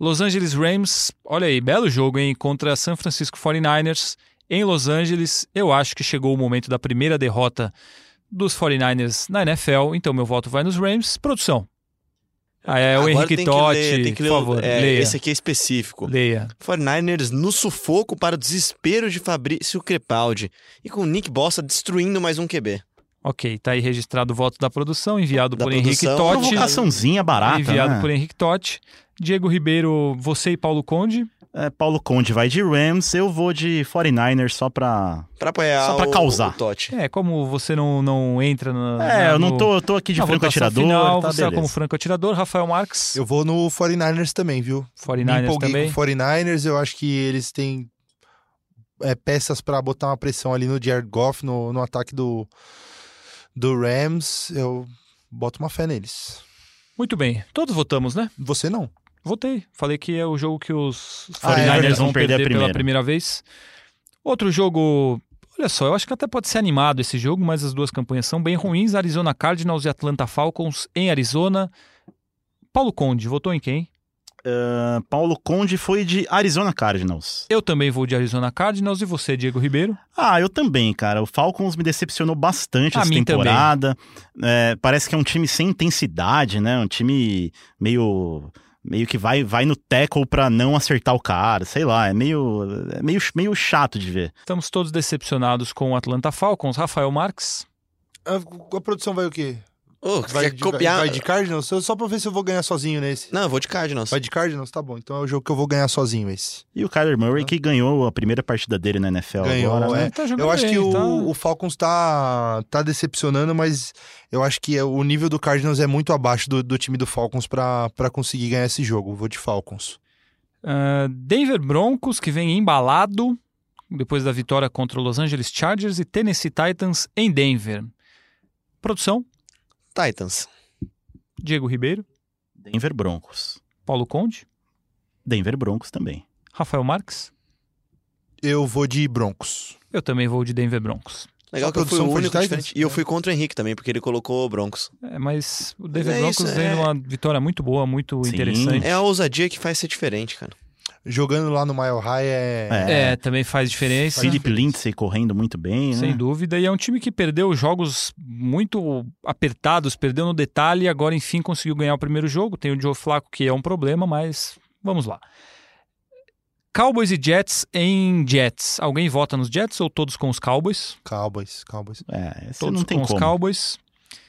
Los Angeles Rams, olha aí, belo jogo, hein? Contra San Francisco 49ers em Los Angeles. Eu acho que chegou o momento da primeira derrota dos 49ers na NFL, então meu voto vai nos Rams. Produção. Ah, é o Agora Henrique tem que Totti, ler, por o- favor, é, leia. Esse aqui é específico. Leia. 49ers no sufoco para o desespero de Fabrício Crepaldi. E com o Nick Bossa destruindo mais um QB. Ok, tá aí registrado o voto da produção, enviado Da por Henrique produção. Totti. Provocaçãozinha barata, enviado né? por Henrique Totti. Diego Ribeiro, você e Paulo Conde. É, Paulo Conde vai de Rams, eu vou de 49ers só pra. Pra apoiar Só pra o- causar. o Totti. É, como você não, não entra na. É, na- eu não tô, eu tô aqui de franco atirador. Final, tá você tá beleza. como franco atirador. Rafael Marques, Eu vou no 49ers também, viu? Me 49ers empolguei também. com o 49ers, eu acho que eles têm é, peças pra botar uma pressão ali no Jared Goff, no, no ataque do, do Rams. Eu boto uma fé neles. Muito bem. Todos votamos, né? Você não. Votei. Falei que é o jogo que os Ah, é 49ers vão perder perder a pela primeira vez. Outro jogo Olha só, eu acho que até pode ser animado esse jogo, mas as duas campanhas são bem ruins. Arizona Cardinals e Atlanta Falcons em Arizona. Paulo Conde, votou em quem? Ah, Paulo Conde foi de Arizona Cardinals. Eu também vou de Arizona Cardinals e você, Diego Ribeiro? Ah, eu também, cara. O Falcons me decepcionou bastante A essa temporada. É, parece que é um time sem intensidade, né? Um time meio meio que vai, vai no tackle pra não acertar o cara, sei lá, é meio, é meio, meio chato de ver. Estamos todos decepcionados com o Atlanta Falcons. Rafael Marques? A, a produção vai o quê? Ô, Vai quer de, copiar? vai de Cardinals? Só- pra ver se eu vou ganhar sozinho nesse. Não, eu vou de Cardinals. Vai de Cardinals? Tá bom. Então é o jogo que eu vou ganhar sozinho esse. E o Kyler Murray que ganhou a primeira partida dele na NFL Ganhou, agora, né? é. Tá Eu acho bem, que o, tá- o Falcons tá, tá decepcionando, mas eu acho que o nível do Cardinals é muito abaixo do, do time do Falcons pra pra conseguir ganhar esse jogo. Vou de Falcons. Ah, Denver Broncos, que vem embalado depois da vitória contra o Los Angeles Chargers e Tennessee Titans em Denver. Produção, Titans. Diego Ribeiro, Denver Broncos. Paulo Conde, Denver Broncos também. Rafael Marques. Eu vou de Broncos. Eu também vou de Denver Broncos. Legal que eu fui o único diferente. E eu fui contra o Henrique também, porque ele colocou o Broncos. É, mas o Denver é Broncos isso, vem é. numa vitória muito boa, muito Sim. interessante. É a ousadia que faz ser diferente, cara. Jogando lá no Mile High é. É, também faz diferença. Philip Lindsay correndo muito bem, né? Sem dúvida, e é um time que perdeu jogos muito apertados, perdeu no detalhe e agora enfim conseguiu ganhar o primeiro jogo. Tem o Joe Flacco que é um problema, mas vamos lá. Cowboys e Jets em Jets. Alguém vota nos Jets ou todos com os Cowboys? Cowboys, Cowboys. É, Todos não tem com os como. Cowboys.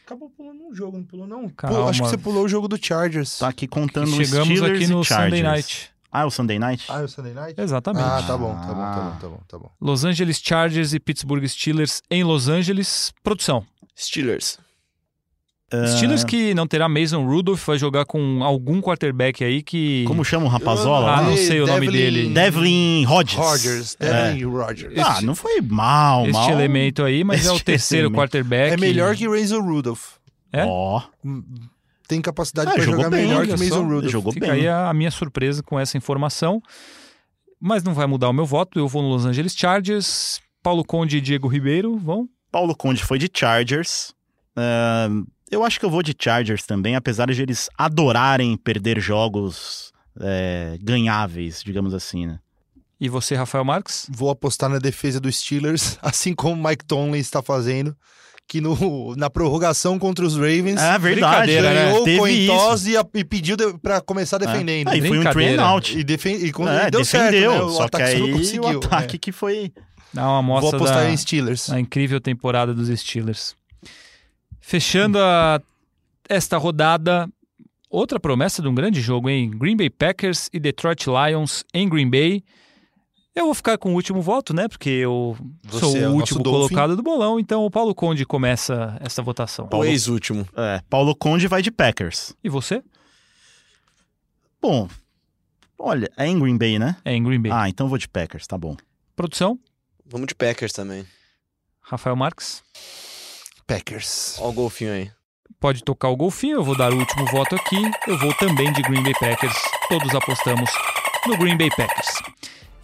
Acabou pulando um jogo, não pulou não? Calma. Pô, acho que você pulou o jogo do Chargers. Tá aqui contando E os chegamos Steelers aqui no e Chargers. Sunday Night. Ah, é o Sunday Night? Ah, é o Sunday Night? Exatamente. Ah, tá bom, tá bom, tá bom, tá bom, tá bom. Los Angeles Chargers e Pittsburgh Steelers em Los Angeles. Produção. Steelers. Ah, Steelers que não terá Mason Rudolph, vai jogar com algum quarterback aí que... Como chama o rapazola? Ah, não sei o nome dele. Devlin Rodgers. Rodgers, É. Devlin Rodgers. Ah, não foi mal, este mal. elemento aí, mas é o Este terceiro elemento. quarterback. É melhor que Razor Rudolph. É? Ó, Hum, Tem capacidade Ah, jogou jogar bem, melhor que Mason. Rudolph. jogou Fica bem. aí a, minha surpresa com essa informação. Mas não vai mudar o meu voto. Eu vou no Los Angeles Chargers. Paulo Conde e Diego Ribeiro vão. Paulo Conde foi de Chargers. Ah, eu acho que eu vou de Chargers também, apesar de eles adorarem perder jogos é, ganháveis, digamos assim, né? E você, Rafael Marques? Vou apostar na defesa dos Steelers, assim como o Mike Tomlin está fazendo, que no, na prorrogação contra os Ravens É verdade, Brincadeira, né? ganhou o Teve coin e, a- e pediu pra começar defendendo. Aí foi um train out. E, defen e, con- É, e deu defendeu, certo, né? O só que aí não conseguiu. o ataque é. que foi... Dá uma Vou apostar da, em Steelers. da incrível temporada dos Steelers. Fechando a- esta rodada, outra promessa de um grande jogo, hein? Green Bay Packers e Detroit Lions em Green Bay. Eu vou ficar com o último voto, né? Porque eu Você sou é o o nosso último Dolphin. colocado do bolão, então o Paulo Conde começa essa votação. O ex-último. É, Paulo Conde vai de Packers. E você? Bom, olha, é em Green Bay, né? É em Green Bay. Ah, então eu vou de Packers, tá bom. Produção, Vamos de Packers também. Rafael Marques. Packers. Ó o golfinho aí. Pode tocar o golfinho, eu vou dar o último voto aqui. Eu vou também de Green Bay Packers. Todos apostamos no Green Bay Packers.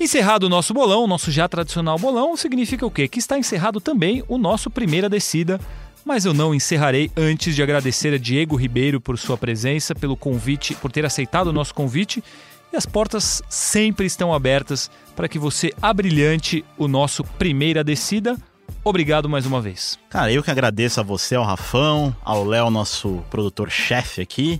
Encerrado o nosso bolão, nosso já tradicional bolão, significa o quê? Que está encerrado também o nosso primeira descida. Mas eu não encerrarei antes de agradecer a Diego Ribeiro por sua presença, pelo convite, por ter aceitado o nosso convite. E as portas sempre estão abertas para que você abrilhante o nosso primeira descida. Obrigado mais uma vez. Cara, eu que agradeço a você, ao Rafão, ao Léo, nosso produtor-chefe aqui.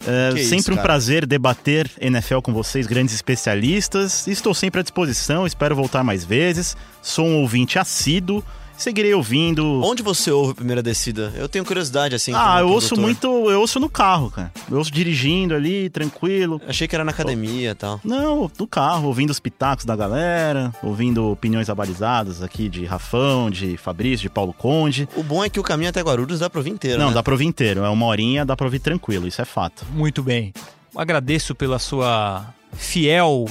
Que sempre isso, um prazer debater NFL com vocês, grandes especialistas. Estou sempre à disposição, espero voltar mais vezes. Sou um ouvinte assíduo, seguirei ouvindo. Onde você ouve a primeira descida? Eu tenho curiosidade, assim. ah, eu ouço muito, eu ouço no carro, cara. Eu ouço dirigindo ali, tranquilo. Achei que era na academia e tal. Não, no carro, ouvindo os pitacos da galera, ouvindo opiniões abalizadas aqui de Rafão, de Fabrício, de Paulo Conde. O bom é que o caminho até Guarulhos dá pra ouvir inteiro, Não, né? dá pra ouvir inteiro. É uma horinha, dá pra ouvir tranquilo, isso é fato. Muito bem. Agradeço pela sua fiel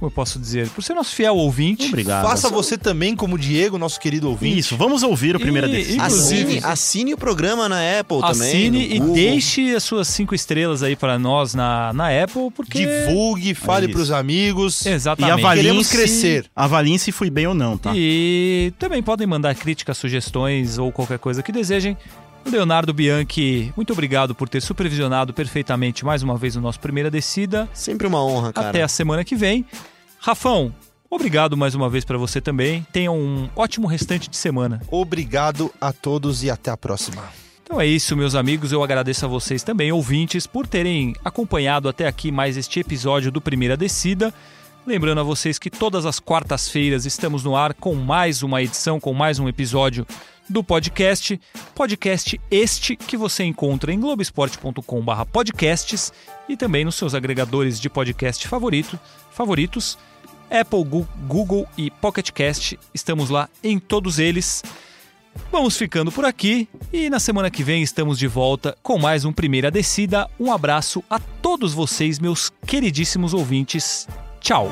como eu posso dizer, por ser nosso fiel ouvinte. Obrigado. Faça você também, como o Diego, nosso querido ouvinte. Isso, vamos ouvir o primeiro E- inclusive- Assine, assine o programa na Apple também. Assine e Google. deixe as suas cinco estrelas aí para nós na, na Apple, porque. Divulgue, fale isso. pros amigos. E Exatamente. avaliem Queremos se- crescer. Avaliem se fui bem ou não, tá? E também podem mandar críticas, sugestões ou qualquer coisa que desejem. O Leonardo Bianchi, muito obrigado por ter supervisionado perfeitamente mais uma vez o nosso Primeira Descida. Sempre uma honra, cara. Até a semana que vem. Rafão, obrigado mais uma vez para você também. Tenha um ótimo restante de semana. Obrigado a todos e até a próxima. Então é isso, meus amigos. Eu agradeço a vocês também, ouvintes, por terem acompanhado até aqui mais este episódio do Primeira Descida. Lembrando a vocês que todas as quartas-feiras estamos no ar com mais uma edição, com mais um episódio do podcast. Podcast este que você encontra em globesport.com.br podcasts e também nos seus agregadores de podcast favorito, favoritos. Apple, Google e Pocket Cast. Estamos lá em todos eles. Vamos ficando por aqui e na semana que vem estamos de volta com mais um Primeira Descida. Um abraço a todos vocês, meus queridíssimos ouvintes. Tchau!